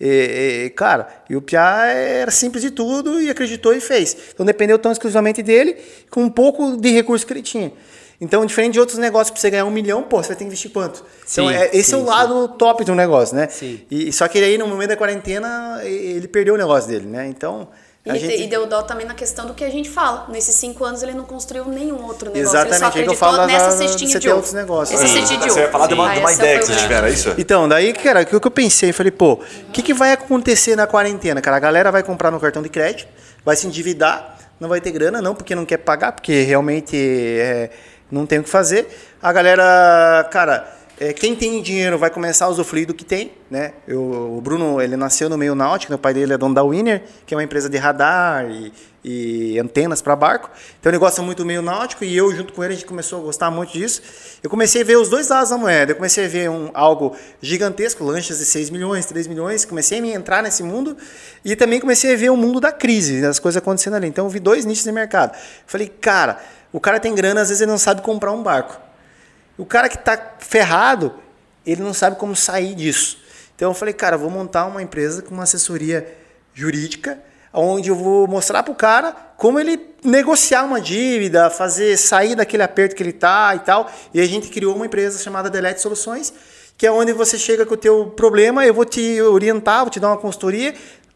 [SPEAKER 3] E, e, cara, e o Piá era simples de tudo e acreditou e fez. Então dependeu tão exclusivamente dele, com um pouco de recurso que ele tinha. Então, diferente de outros negócios, para você ganhar um milhão, pô, você vai ter que investir quanto? Então,
[SPEAKER 4] Sim,
[SPEAKER 3] é, esse
[SPEAKER 4] sim,
[SPEAKER 3] é o lado top de um negócio, né?
[SPEAKER 4] Sim.
[SPEAKER 3] E, só que aí, no momento da quarentena, ele perdeu o negócio dele, né? Então,
[SPEAKER 5] E,
[SPEAKER 3] gente-
[SPEAKER 5] e deu dó também na questão do que a gente fala. Nesses cinco anos ele não construiu nenhum outro negócio.
[SPEAKER 3] Exatamente,
[SPEAKER 5] ele só
[SPEAKER 3] é que eu
[SPEAKER 5] acreditou
[SPEAKER 3] falo
[SPEAKER 5] nessa
[SPEAKER 3] da-
[SPEAKER 5] cestinha
[SPEAKER 3] você
[SPEAKER 5] de
[SPEAKER 3] outros negócios.
[SPEAKER 5] Essa cestinha de
[SPEAKER 1] Você ia falar de uma,
[SPEAKER 5] Ah,
[SPEAKER 1] de uma ideia que vocês tiveram, é isso?
[SPEAKER 3] Então, daí, cara, o que, eu pensei? Eu falei, pô, o que, que vai acontecer na quarentena? Cara, a galera vai comprar no cartão de crédito, vai se endividar, não vai ter grana, não, porque não quer pagar, porque realmente é, não tem o que fazer. A galera, cara, é, quem tem dinheiro vai começar a usufruir do que tem, né? Eu, o Bruno, ele nasceu no meio náutico, né? o pai dele é dono da Winner, que é uma empresa de radar e, e antenas para barco. Então ele gosta muito do meio náutico e eu, junto com ele, a gente começou a gostar muito disso. Eu comecei a ver os dois lados da moeda. Eu comecei a ver um, algo gigantesco, lanchas de 6 milhões, 3 milhões. Comecei a me entrar nesse mundo e também comecei a ver o mundo da crise, as coisas acontecendo ali. Então eu vi dois nichos de mercado. Falei, cara, o cara tem grana, às vezes ele não sabe comprar um barco. O cara que está ferrado, ele não sabe como sair disso. Então eu falei, cara, eu vou montar uma empresa com uma assessoria jurídica, onde eu vou mostrar para o cara como ele negociar uma dívida, fazer sair daquele aperto que ele tá e tal. E a gente criou uma empresa chamada Delete Soluções, que é onde você chega com o teu problema, eu vou te orientar, vou te dar uma consultoria,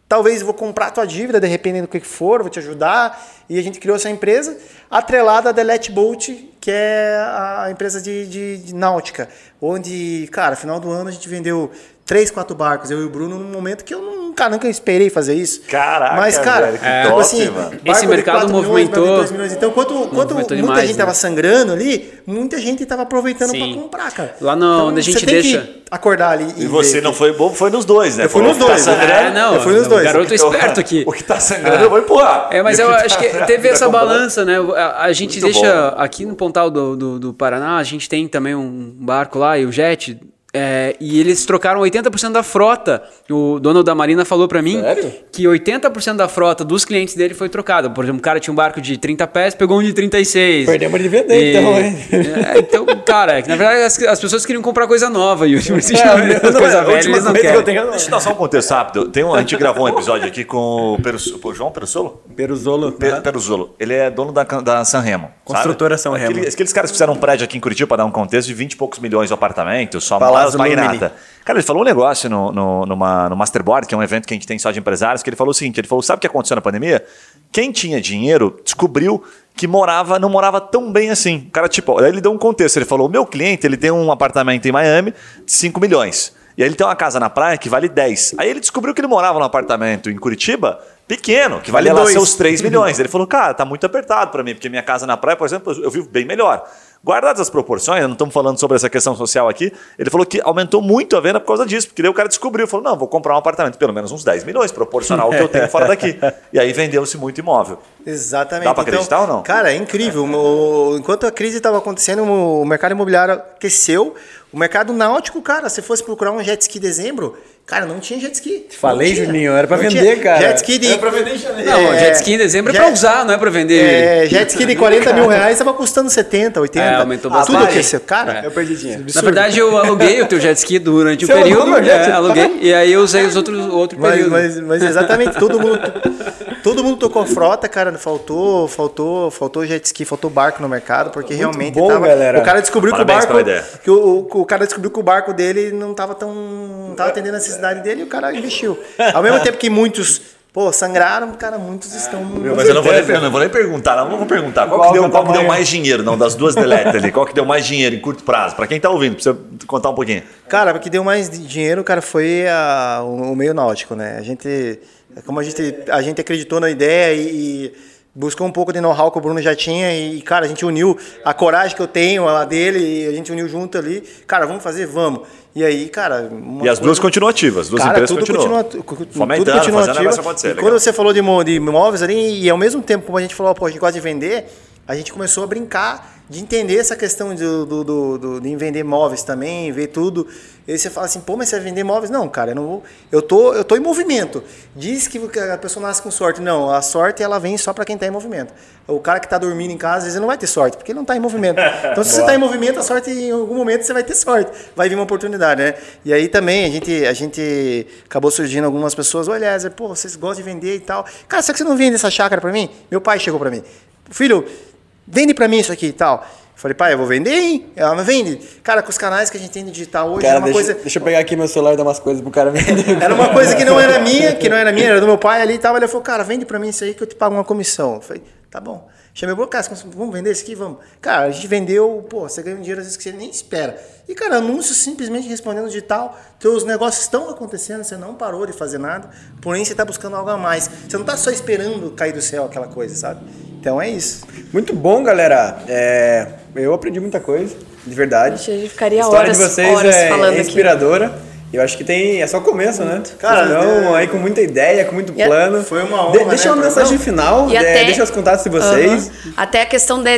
[SPEAKER 3] Talvez vou comprar a tua dívida, de repente do que for, vou te ajudar. E a gente criou essa empresa atrelada à Delete Boat, que é a empresa de, de, de náutica. Onde, cara, final do ano a gente vendeu três, quatro barcos. Eu e o Bruno, num momento que eu não, cara, nunca esperei fazer isso.
[SPEAKER 1] Caraca,
[SPEAKER 3] Mas, cara,
[SPEAKER 1] velho, que
[SPEAKER 3] tipo
[SPEAKER 1] top,
[SPEAKER 3] assim,
[SPEAKER 4] Esse mercado
[SPEAKER 3] 4 milhões,
[SPEAKER 4] movimentou-
[SPEAKER 3] 2 milhões. Então, quanto, quanto
[SPEAKER 4] Movimentou
[SPEAKER 3] muita
[SPEAKER 4] demais,
[SPEAKER 3] gente
[SPEAKER 4] né?
[SPEAKER 3] tava sangrando ali, muita gente tava aproveitando para comprar, cara.
[SPEAKER 4] Lá no-
[SPEAKER 3] então,
[SPEAKER 4] onde a gente deixa-
[SPEAKER 3] acordar ali.
[SPEAKER 1] E você
[SPEAKER 3] ver
[SPEAKER 1] não foi bobo, foi nos dois, né?
[SPEAKER 3] Eu fui nos
[SPEAKER 1] que
[SPEAKER 3] dois,
[SPEAKER 1] Tá
[SPEAKER 3] né?
[SPEAKER 1] sangrando,
[SPEAKER 4] É, não,
[SPEAKER 3] Eu fui nos dois.
[SPEAKER 4] garoto
[SPEAKER 1] Então,
[SPEAKER 4] esperto aqui.
[SPEAKER 1] O que tá sangrando eu vou empurrar.
[SPEAKER 4] É, mas
[SPEAKER 1] E
[SPEAKER 4] eu acho
[SPEAKER 1] tá-
[SPEAKER 4] que teve
[SPEAKER 1] tá
[SPEAKER 4] essa balança, né? A, gente deixa aqui no Pontal do Paraná, a gente tem também um barco lá, e o Jet. É, e eles trocaram 80% da frota. O dono da Marina falou pra mim
[SPEAKER 2] Sério?
[SPEAKER 4] que 80% da frota dos clientes dele foi trocada. Por exemplo, um cara tinha um barco de 30 pés, pegou um de 36.
[SPEAKER 2] Perdemos de vender,
[SPEAKER 4] E-
[SPEAKER 2] então, hein?
[SPEAKER 4] É, então, cara, é que, na verdade as, as pessoas queriam comprar coisa nova, Yuri. Mas
[SPEAKER 2] É,
[SPEAKER 4] coisa
[SPEAKER 2] não, é,
[SPEAKER 4] velha, eles não
[SPEAKER 2] coisa que eu
[SPEAKER 4] querem.
[SPEAKER 2] tenho-
[SPEAKER 1] Deixa eu dar só um contexto rápido. Tem um, a gente gravou um episódio aqui com o, Perus, o João?
[SPEAKER 2] Peruzolo.
[SPEAKER 1] Pe- Peruzolo. Ele é dono da, da Sanremo. sabe?
[SPEAKER 2] Construtora Sanremo.
[SPEAKER 1] Aquele- Aqueles caras que fizeram um prédio aqui em Curitiba para dar um contexto de 20 e poucos milhões de apartamento, só magnata. Cara, ele falou um negócio no, no, numa, no Masterboard, que é um evento que a gente tem só de empresários, que ele falou o seguinte: ele falou, sabe o que aconteceu na pandemia? Quem tinha dinheiro descobriu que morava, não morava tão bem assim. O cara, tipo, aí ele deu um contexto. Ele falou: o meu cliente ele tem um apartamento em Miami de 5 milhões. E aí ele tem uma casa na praia que vale 10. Aí ele descobriu que ele morava num apartamento em Curitiba pequeno, que valia
[SPEAKER 3] Vale
[SPEAKER 1] lá seus 3 milhões. Ele falou, cara, tá muito apertado para mim, porque minha casa na praia, por exemplo, eu vivo bem melhor. Guardadas as proporções, não estamos falando sobre essa questão social aqui, ele falou que aumentou muito a venda por causa disso, porque daí o cara descobriu, falou, não, vou comprar um apartamento, pelo menos uns 10 milhões, proporcional ao que eu tenho fora daqui. E aí vendeu-se muito imóvel.
[SPEAKER 3] Exatamente.
[SPEAKER 1] Dá pra acreditar ou não?
[SPEAKER 3] Cara, é incrível. O- enquanto a crise estava acontecendo, o mercado imobiliário aqueceu. O mercado náutico, cara, se fosse procurar um jet ski em dezembro, cara, não tinha jet ski.
[SPEAKER 2] Falei,
[SPEAKER 3] tinha.
[SPEAKER 2] Juninho, era pra
[SPEAKER 3] Não
[SPEAKER 2] vender,
[SPEAKER 3] tinha.
[SPEAKER 2] cara.
[SPEAKER 3] Jet ski de...
[SPEAKER 2] Era pra vender em janeiro.
[SPEAKER 4] Não,
[SPEAKER 3] É,
[SPEAKER 4] jet ski em dezembro é
[SPEAKER 3] jet-
[SPEAKER 4] pra usar, não é pra vender.
[SPEAKER 3] É, jet ski de 40 mil reais estava custando 70, 80.
[SPEAKER 4] É, aumentou
[SPEAKER 3] Tudo
[SPEAKER 4] bastante.
[SPEAKER 3] aqueceu. Cara,
[SPEAKER 2] Eu perdi dinheiro.
[SPEAKER 4] Na verdade, eu aluguei o teu jet ski durante o
[SPEAKER 2] alugou
[SPEAKER 4] período.
[SPEAKER 2] jet
[SPEAKER 4] é, aluguei. E aí eu usei os outros, o outro
[SPEAKER 3] Mas,
[SPEAKER 4] período.
[SPEAKER 3] mas, mas exatamente, todo mundo, todo mundo tocou frota, cara. Faltou, faltou, faltou jet ski, faltou barco no mercado, porque realmente
[SPEAKER 2] bom,
[SPEAKER 3] tava,
[SPEAKER 2] galera.
[SPEAKER 3] o cara descobriu
[SPEAKER 1] Parabéns
[SPEAKER 3] que o
[SPEAKER 1] pela
[SPEAKER 3] barco,
[SPEAKER 1] ideia.
[SPEAKER 3] que o, o cara descobriu que o barco dele não tava tão, não tava atendendo a necessidade dele e o cara investiu. Ao mesmo tempo que muitos, pô, sangraram, cara, muitos estão.
[SPEAKER 1] Mas eu não vou, nem, eu não vou nem perguntar, não vou perguntar. Qual,
[SPEAKER 2] Qual
[SPEAKER 1] que,
[SPEAKER 2] é
[SPEAKER 1] deu, qual que deu mais dinheiro? Não, das duas deletas ali. Qual que deu mais dinheiro em curto prazo? Para quem tá ouvindo, precisa contar um pouquinho.
[SPEAKER 3] Cara, o que deu mais di- dinheiro, cara, foi a- o, o meio náutico, né? A gente, como a gente, a gente acreditou na ideia e, e buscou um pouco de know-how que o Bruno já tinha e, cara, a gente uniu a coragem que eu tenho, a dele, e a gente uniu junto ali. Cara, vamos fazer? Vamos. E aí, cara...
[SPEAKER 1] E as duas
[SPEAKER 3] coisa-
[SPEAKER 1] continuam ativas, as duas
[SPEAKER 3] Cara,
[SPEAKER 1] empresas
[SPEAKER 3] tudo
[SPEAKER 1] continuam.
[SPEAKER 3] continua,
[SPEAKER 1] Fomentando,
[SPEAKER 3] tudo continua
[SPEAKER 1] acontecer,
[SPEAKER 3] E
[SPEAKER 1] legal.
[SPEAKER 3] quando você falou de, imóveis ali, e ao mesmo tempo, como a gente falou, pô, a gente gosta de vender, a gente começou a brincar de entender essa questão do, do, do, do- de vender móveis também, ver tudo. E aí você fala assim, pô, mas você vai vender móveis? Não, cara, eu não vou. Eu tô, eu tô em movimento. Diz que a pessoa nasce com sorte. Não, a sorte ela vem só para quem está em movimento. O cara que está dormindo em casa, às vezes não vai ter sorte, porque ele não está em movimento. Então, se você está em movimento, a sorte, em algum momento, você vai ter sorte. Vai vir uma oportunidade, né? E aí também a gente, a gente acabou surgindo algumas pessoas, olha, pô, vocês gostam de vender e tal. Cara, será que você não vende essa chácara para mim? Meu pai chegou para mim. Filho, vende para mim isso aqui e tal. Falei, pai, eu vou vender, hein? Ela não vende. Cara, com os canais que a gente tem no digital hoje,
[SPEAKER 2] Cara,
[SPEAKER 3] é uma
[SPEAKER 2] deixa,
[SPEAKER 3] coisa.
[SPEAKER 2] deixa eu pegar aqui meu celular e dar umas coisas pro cara vender.
[SPEAKER 3] Era uma coisa que não era minha, que não era minha, era do meu pai ali e tal. Ele falou, cara, vende pra mim isso aí que eu te pago uma comissão. Eu falei, tá bom. Chamei o cara, vamos vender isso aqui? Vamos. Cara, a gente vendeu, pô, você ganha um dinheiro às vezes que você nem espera. E, cara, anúncio simplesmente respondendo digital, teus negócios estão acontecendo, você não parou de fazer nada, porém você tá buscando algo a mais. Você não tá só esperando cair do céu aquela coisa, sabe? Então é isso.
[SPEAKER 2] Muito bom, galera. É, eu aprendi muita coisa, de verdade.
[SPEAKER 5] A gente ficaria
[SPEAKER 2] a história
[SPEAKER 5] horas-
[SPEAKER 2] de vocês
[SPEAKER 5] horas
[SPEAKER 2] é,
[SPEAKER 5] falando
[SPEAKER 2] é
[SPEAKER 5] aqui.
[SPEAKER 2] Eu acho que tem. É só o começo, né?
[SPEAKER 3] Cara,
[SPEAKER 2] estão
[SPEAKER 3] é-
[SPEAKER 2] aí com muita ideia, com muito
[SPEAKER 5] E a-
[SPEAKER 2] plano.
[SPEAKER 3] foi uma honra,
[SPEAKER 2] De- deixa
[SPEAKER 3] né,
[SPEAKER 2] uma mensagem
[SPEAKER 3] não.
[SPEAKER 2] final,
[SPEAKER 5] E
[SPEAKER 2] é,
[SPEAKER 5] até-
[SPEAKER 2] deixa os contatos de vocês.
[SPEAKER 5] Até a questão de.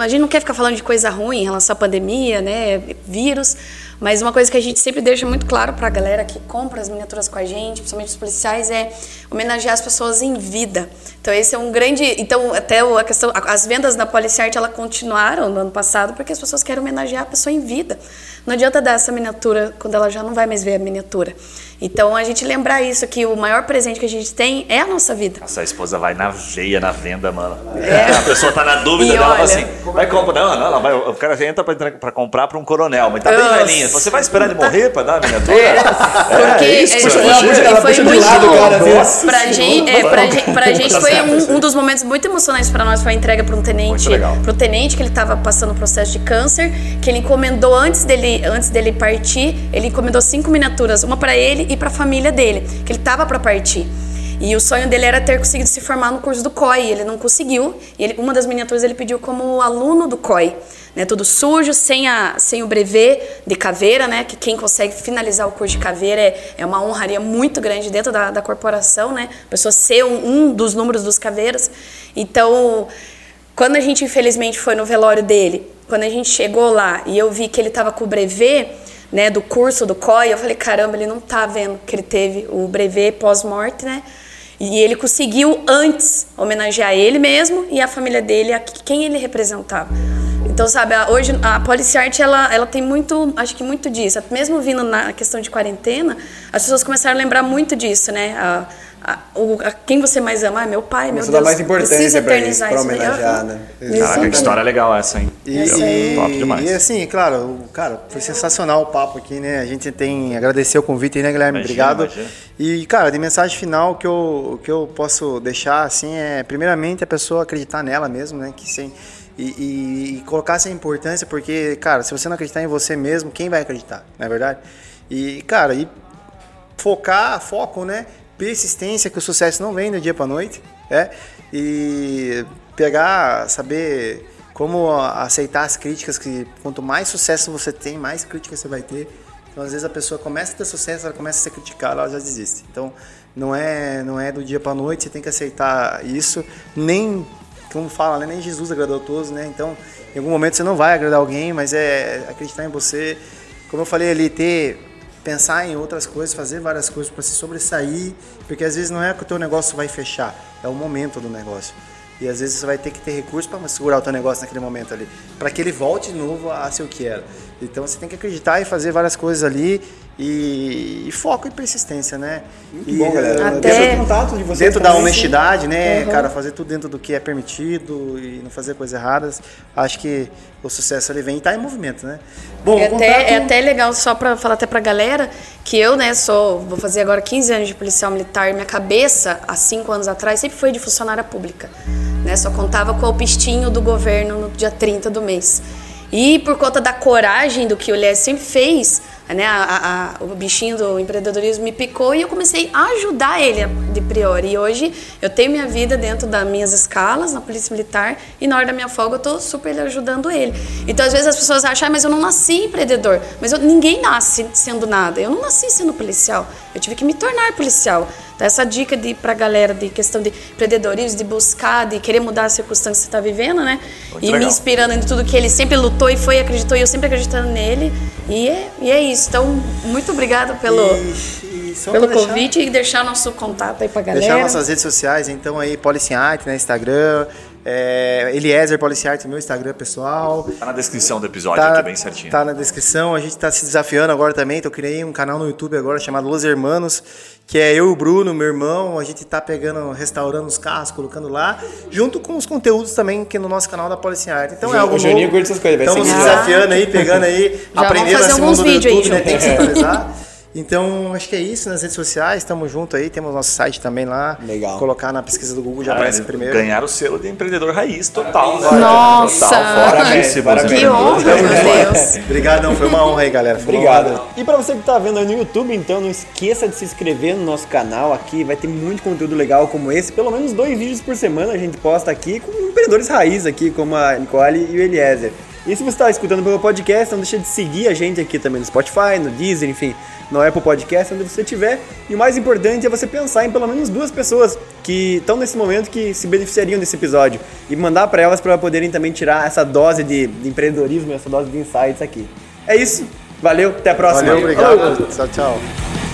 [SPEAKER 5] A gente não quer ficar falando de coisa ruim em relação à pandemia, né? Vírus. Mas uma coisa que a gente sempre deixa muito claro pra galera que compra as miniaturas com a gente, principalmente os policiais, é homenagear as pessoas em vida. Então esse é um grande. Então, até a questão. As vendas da Policiart ela continuaram no ano passado porque as pessoas querem homenagear a pessoa em vida. Não adianta dar essa miniatura quando ela já não vai mais ver a miniatura. Então a gente lembrar isso, que o maior presente que a gente tem é a nossa vida.
[SPEAKER 1] Nossa, a esposa vai na veia na venda, mano.
[SPEAKER 5] É.
[SPEAKER 1] A pessoa tá na dúvida
[SPEAKER 5] E
[SPEAKER 1] dela,
[SPEAKER 5] olha-
[SPEAKER 1] assim, vai comprar. Não, não, ela vai, o cara entra pra, pra comprar pra um coronel, mas tá bem
[SPEAKER 5] Nossa.
[SPEAKER 1] velhinha. Você vai esperar ele morrer pra dar a miniatura?
[SPEAKER 5] Porque
[SPEAKER 1] é isso,
[SPEAKER 5] é,
[SPEAKER 1] puxa, ela puxa-
[SPEAKER 2] ela
[SPEAKER 5] foi muito
[SPEAKER 2] lado cara, assim.
[SPEAKER 5] Pra gente, é, pra gente, pra gente
[SPEAKER 1] Tá
[SPEAKER 5] foi
[SPEAKER 1] certo,
[SPEAKER 5] um, um dos momentos muito emocionantes pra nós foi a entrega para um tenente, pro tenente que ele estava passando o processo de câncer, que ele encomendou antes dele, antes dele partir, ele encomendou cinco miniaturas, uma pra ele e pra família dele, que ele tava pra partir. E o sonho dele era ter conseguido se formar no curso do COI, ele não conseguiu. Ele, uma das miniaturas ele pediu como aluno do COI, né, tudo sujo, sem, a, sem o brevet de caveira, né, que quem consegue finalizar o curso de caveira é, é uma honraria muito grande dentro da, da corporação, né, a pessoa ser um, um dos números dos caveiras. Então, quando a gente infelizmente foi no velório dele, quando a gente chegou lá e eu vi que ele estava com o brevet, né, do curso do COI, eu falei, caramba, ele não tá vendo que ele teve o brevet pós-morte, né? E ele conseguiu antes homenagear ele mesmo e a família dele, a quem ele representava. Então, sabe, hoje a Policiart, ela, ela tem muito, acho que muito disso. Mesmo vindo na questão de quarentena, as pessoas começaram a lembrar muito disso, né? A, a, o, a quem você mais ama? Ah, meu pai, meu
[SPEAKER 2] Você
[SPEAKER 5] Deus.
[SPEAKER 2] dá mais importância
[SPEAKER 5] precisa
[SPEAKER 2] pra
[SPEAKER 5] eternizar
[SPEAKER 2] isso, pra homenagear, né?
[SPEAKER 1] Caraca, que história legal essa, hein?
[SPEAKER 3] E, e-
[SPEAKER 1] Top demais.
[SPEAKER 3] e assim, claro, o- cara, foi sensacional o papo aqui, né? A gente tem agradecer o convite aí, né, Guilherme?
[SPEAKER 1] Imagina,
[SPEAKER 3] Obrigado.
[SPEAKER 1] imagina.
[SPEAKER 3] E, cara, de mensagem final que eu, que eu posso deixar, assim, é primeiramente a pessoa acreditar nela mesmo, né? Que sem, e, e- e colocar essa importância, porque, cara, se você não acreditar em você mesmo, quem vai acreditar? Não é verdade? E, cara, e focar, foco, né? Persistência, que o sucesso não vem do dia para noite, né? E pegar, saber como aceitar as críticas, que quanto mais sucesso você tem, mais críticas você vai ter. Então, às vezes a pessoa começa a ter sucesso, ela começa a ser criticada, ela já desiste. Então, não é, não é do dia para noite, você tem que aceitar isso. Nem, como fala, né? nem Jesus agradou todos, né? Então, em algum momento você não vai agradar alguém, mas é acreditar em você. Como eu falei ali, ter pensar em outras coisas, fazer várias coisas para se sobressair, porque às vezes não é que o teu negócio vai fechar, é o momento do negócio. E às vezes você vai ter que ter recurso para segurar o teu negócio naquele momento ali, para que ele volte de novo a ser o que era. Então você tem que acreditar e fazer várias coisas ali e, e foco e persistência, né?
[SPEAKER 2] Muito
[SPEAKER 3] e,
[SPEAKER 2] bom, galera.
[SPEAKER 5] Até-
[SPEAKER 2] Deixa o contato de vocês
[SPEAKER 3] dentro da honestidade, né,
[SPEAKER 5] Uhum.
[SPEAKER 3] cara, fazer tudo dentro do que é permitido e não fazer coisas erradas. Acho que o sucesso ele vem e tá em movimento, né? Bom,
[SPEAKER 5] É até,
[SPEAKER 3] contato-
[SPEAKER 5] é até legal, só pra falar até pra galera, que eu, né, sou, vou fazer agora 15 anos de policial militar, minha cabeça, há 5 anos atrás, sempre foi de funcionária pública, né, só contava com o pistinho do governo no dia 30 do mês. E por conta da coragem do que o Lé sempre fez, né, a- a- o bichinho do empreendedorismo me picou e eu comecei a ajudar ele de priori. E hoje eu tenho minha vida dentro das minhas escalas na Polícia Militar e na hora da minha folga eu tô super ajudando ele. Então às vezes as pessoas acham, ah, mas eu não nasci empreendedor. Mas eu- ninguém nasce sendo nada. Eu não nasci sendo policial. Eu tive que me tornar policial. Então essa dica de pra galera de questão de empreendedorismo, de buscar, de querer mudar a circunstância que você tá vivendo, né?
[SPEAKER 1] Muito
[SPEAKER 5] e me
[SPEAKER 1] legal.
[SPEAKER 5] inspirando em tudo que ele sempre lutou e foi, acreditou, e eu sempre acreditando nele. E é, e é isso. Então, muito obrigada pelo,
[SPEAKER 3] E- e
[SPEAKER 5] pelo
[SPEAKER 3] deixar-
[SPEAKER 5] convite e deixar nosso contato aí pra galera.
[SPEAKER 3] Deixar nossas redes sociais, então aí, Policiate, né, Instagram, É, Eliezer Policiarte, meu Instagram pessoal.
[SPEAKER 1] Tá na descrição do episódio aqui, bem certinho.
[SPEAKER 3] Tá na descrição. A gente tá se desafiando agora também. Então, eu criei um canal no YouTube agora chamado Los Hermanos, que é eu e o Bruno, meu irmão. A gente tá pegando, restaurando os carros, colocando lá, junto com os conteúdos também que no nosso canal da Policiarte. Então, é algo
[SPEAKER 2] o Juninho
[SPEAKER 3] novo.
[SPEAKER 2] curte essas coisas, vai
[SPEAKER 3] Estamos se desafiando aí, pegando aí,
[SPEAKER 5] Já
[SPEAKER 3] aprendendo
[SPEAKER 5] vamos fazer
[SPEAKER 3] esse
[SPEAKER 5] alguns
[SPEAKER 3] mundo do
[SPEAKER 5] vídeos aí,
[SPEAKER 3] YouTube, né? Tem que se atualizar. Então, acho que é isso nas redes sociais, estamos junto aí, temos nosso site também lá.
[SPEAKER 2] Legal.
[SPEAKER 3] Colocar na pesquisa do Google já
[SPEAKER 1] Cara,
[SPEAKER 3] aparece primeiro.
[SPEAKER 1] Ganhar o selo de empreendedor raiz total. né?
[SPEAKER 5] Nossa!
[SPEAKER 1] Total, fora
[SPEAKER 2] Parabéns, parabéns.
[SPEAKER 5] Que honra, meu Deus.
[SPEAKER 3] Obrigadão, foi uma honra aí, galera. Foi
[SPEAKER 2] Obrigado. E pra você que tá vendo aí no YouTube, então não esqueça de se inscrever no nosso canal aqui. Vai ter muito conteúdo legal como esse. Pelo menos dois vídeos por semana a gente posta aqui com empreendedores raiz aqui, como a Nicole e o Eliezer. E se você está escutando pelo podcast, não deixa de seguir a gente aqui também no Spotify, no Deezer, enfim, no Apple Podcast, onde você estiver. E o mais importante é você pensar em pelo menos duas pessoas que estão nesse momento que se beneficiariam desse episódio e mandar para elas para poderem também tirar essa dose de, de empreendedorismo, essa dose de insights aqui. É isso. Valeu, até a próxima.
[SPEAKER 3] Valeu, obrigado. Tchau, tchau.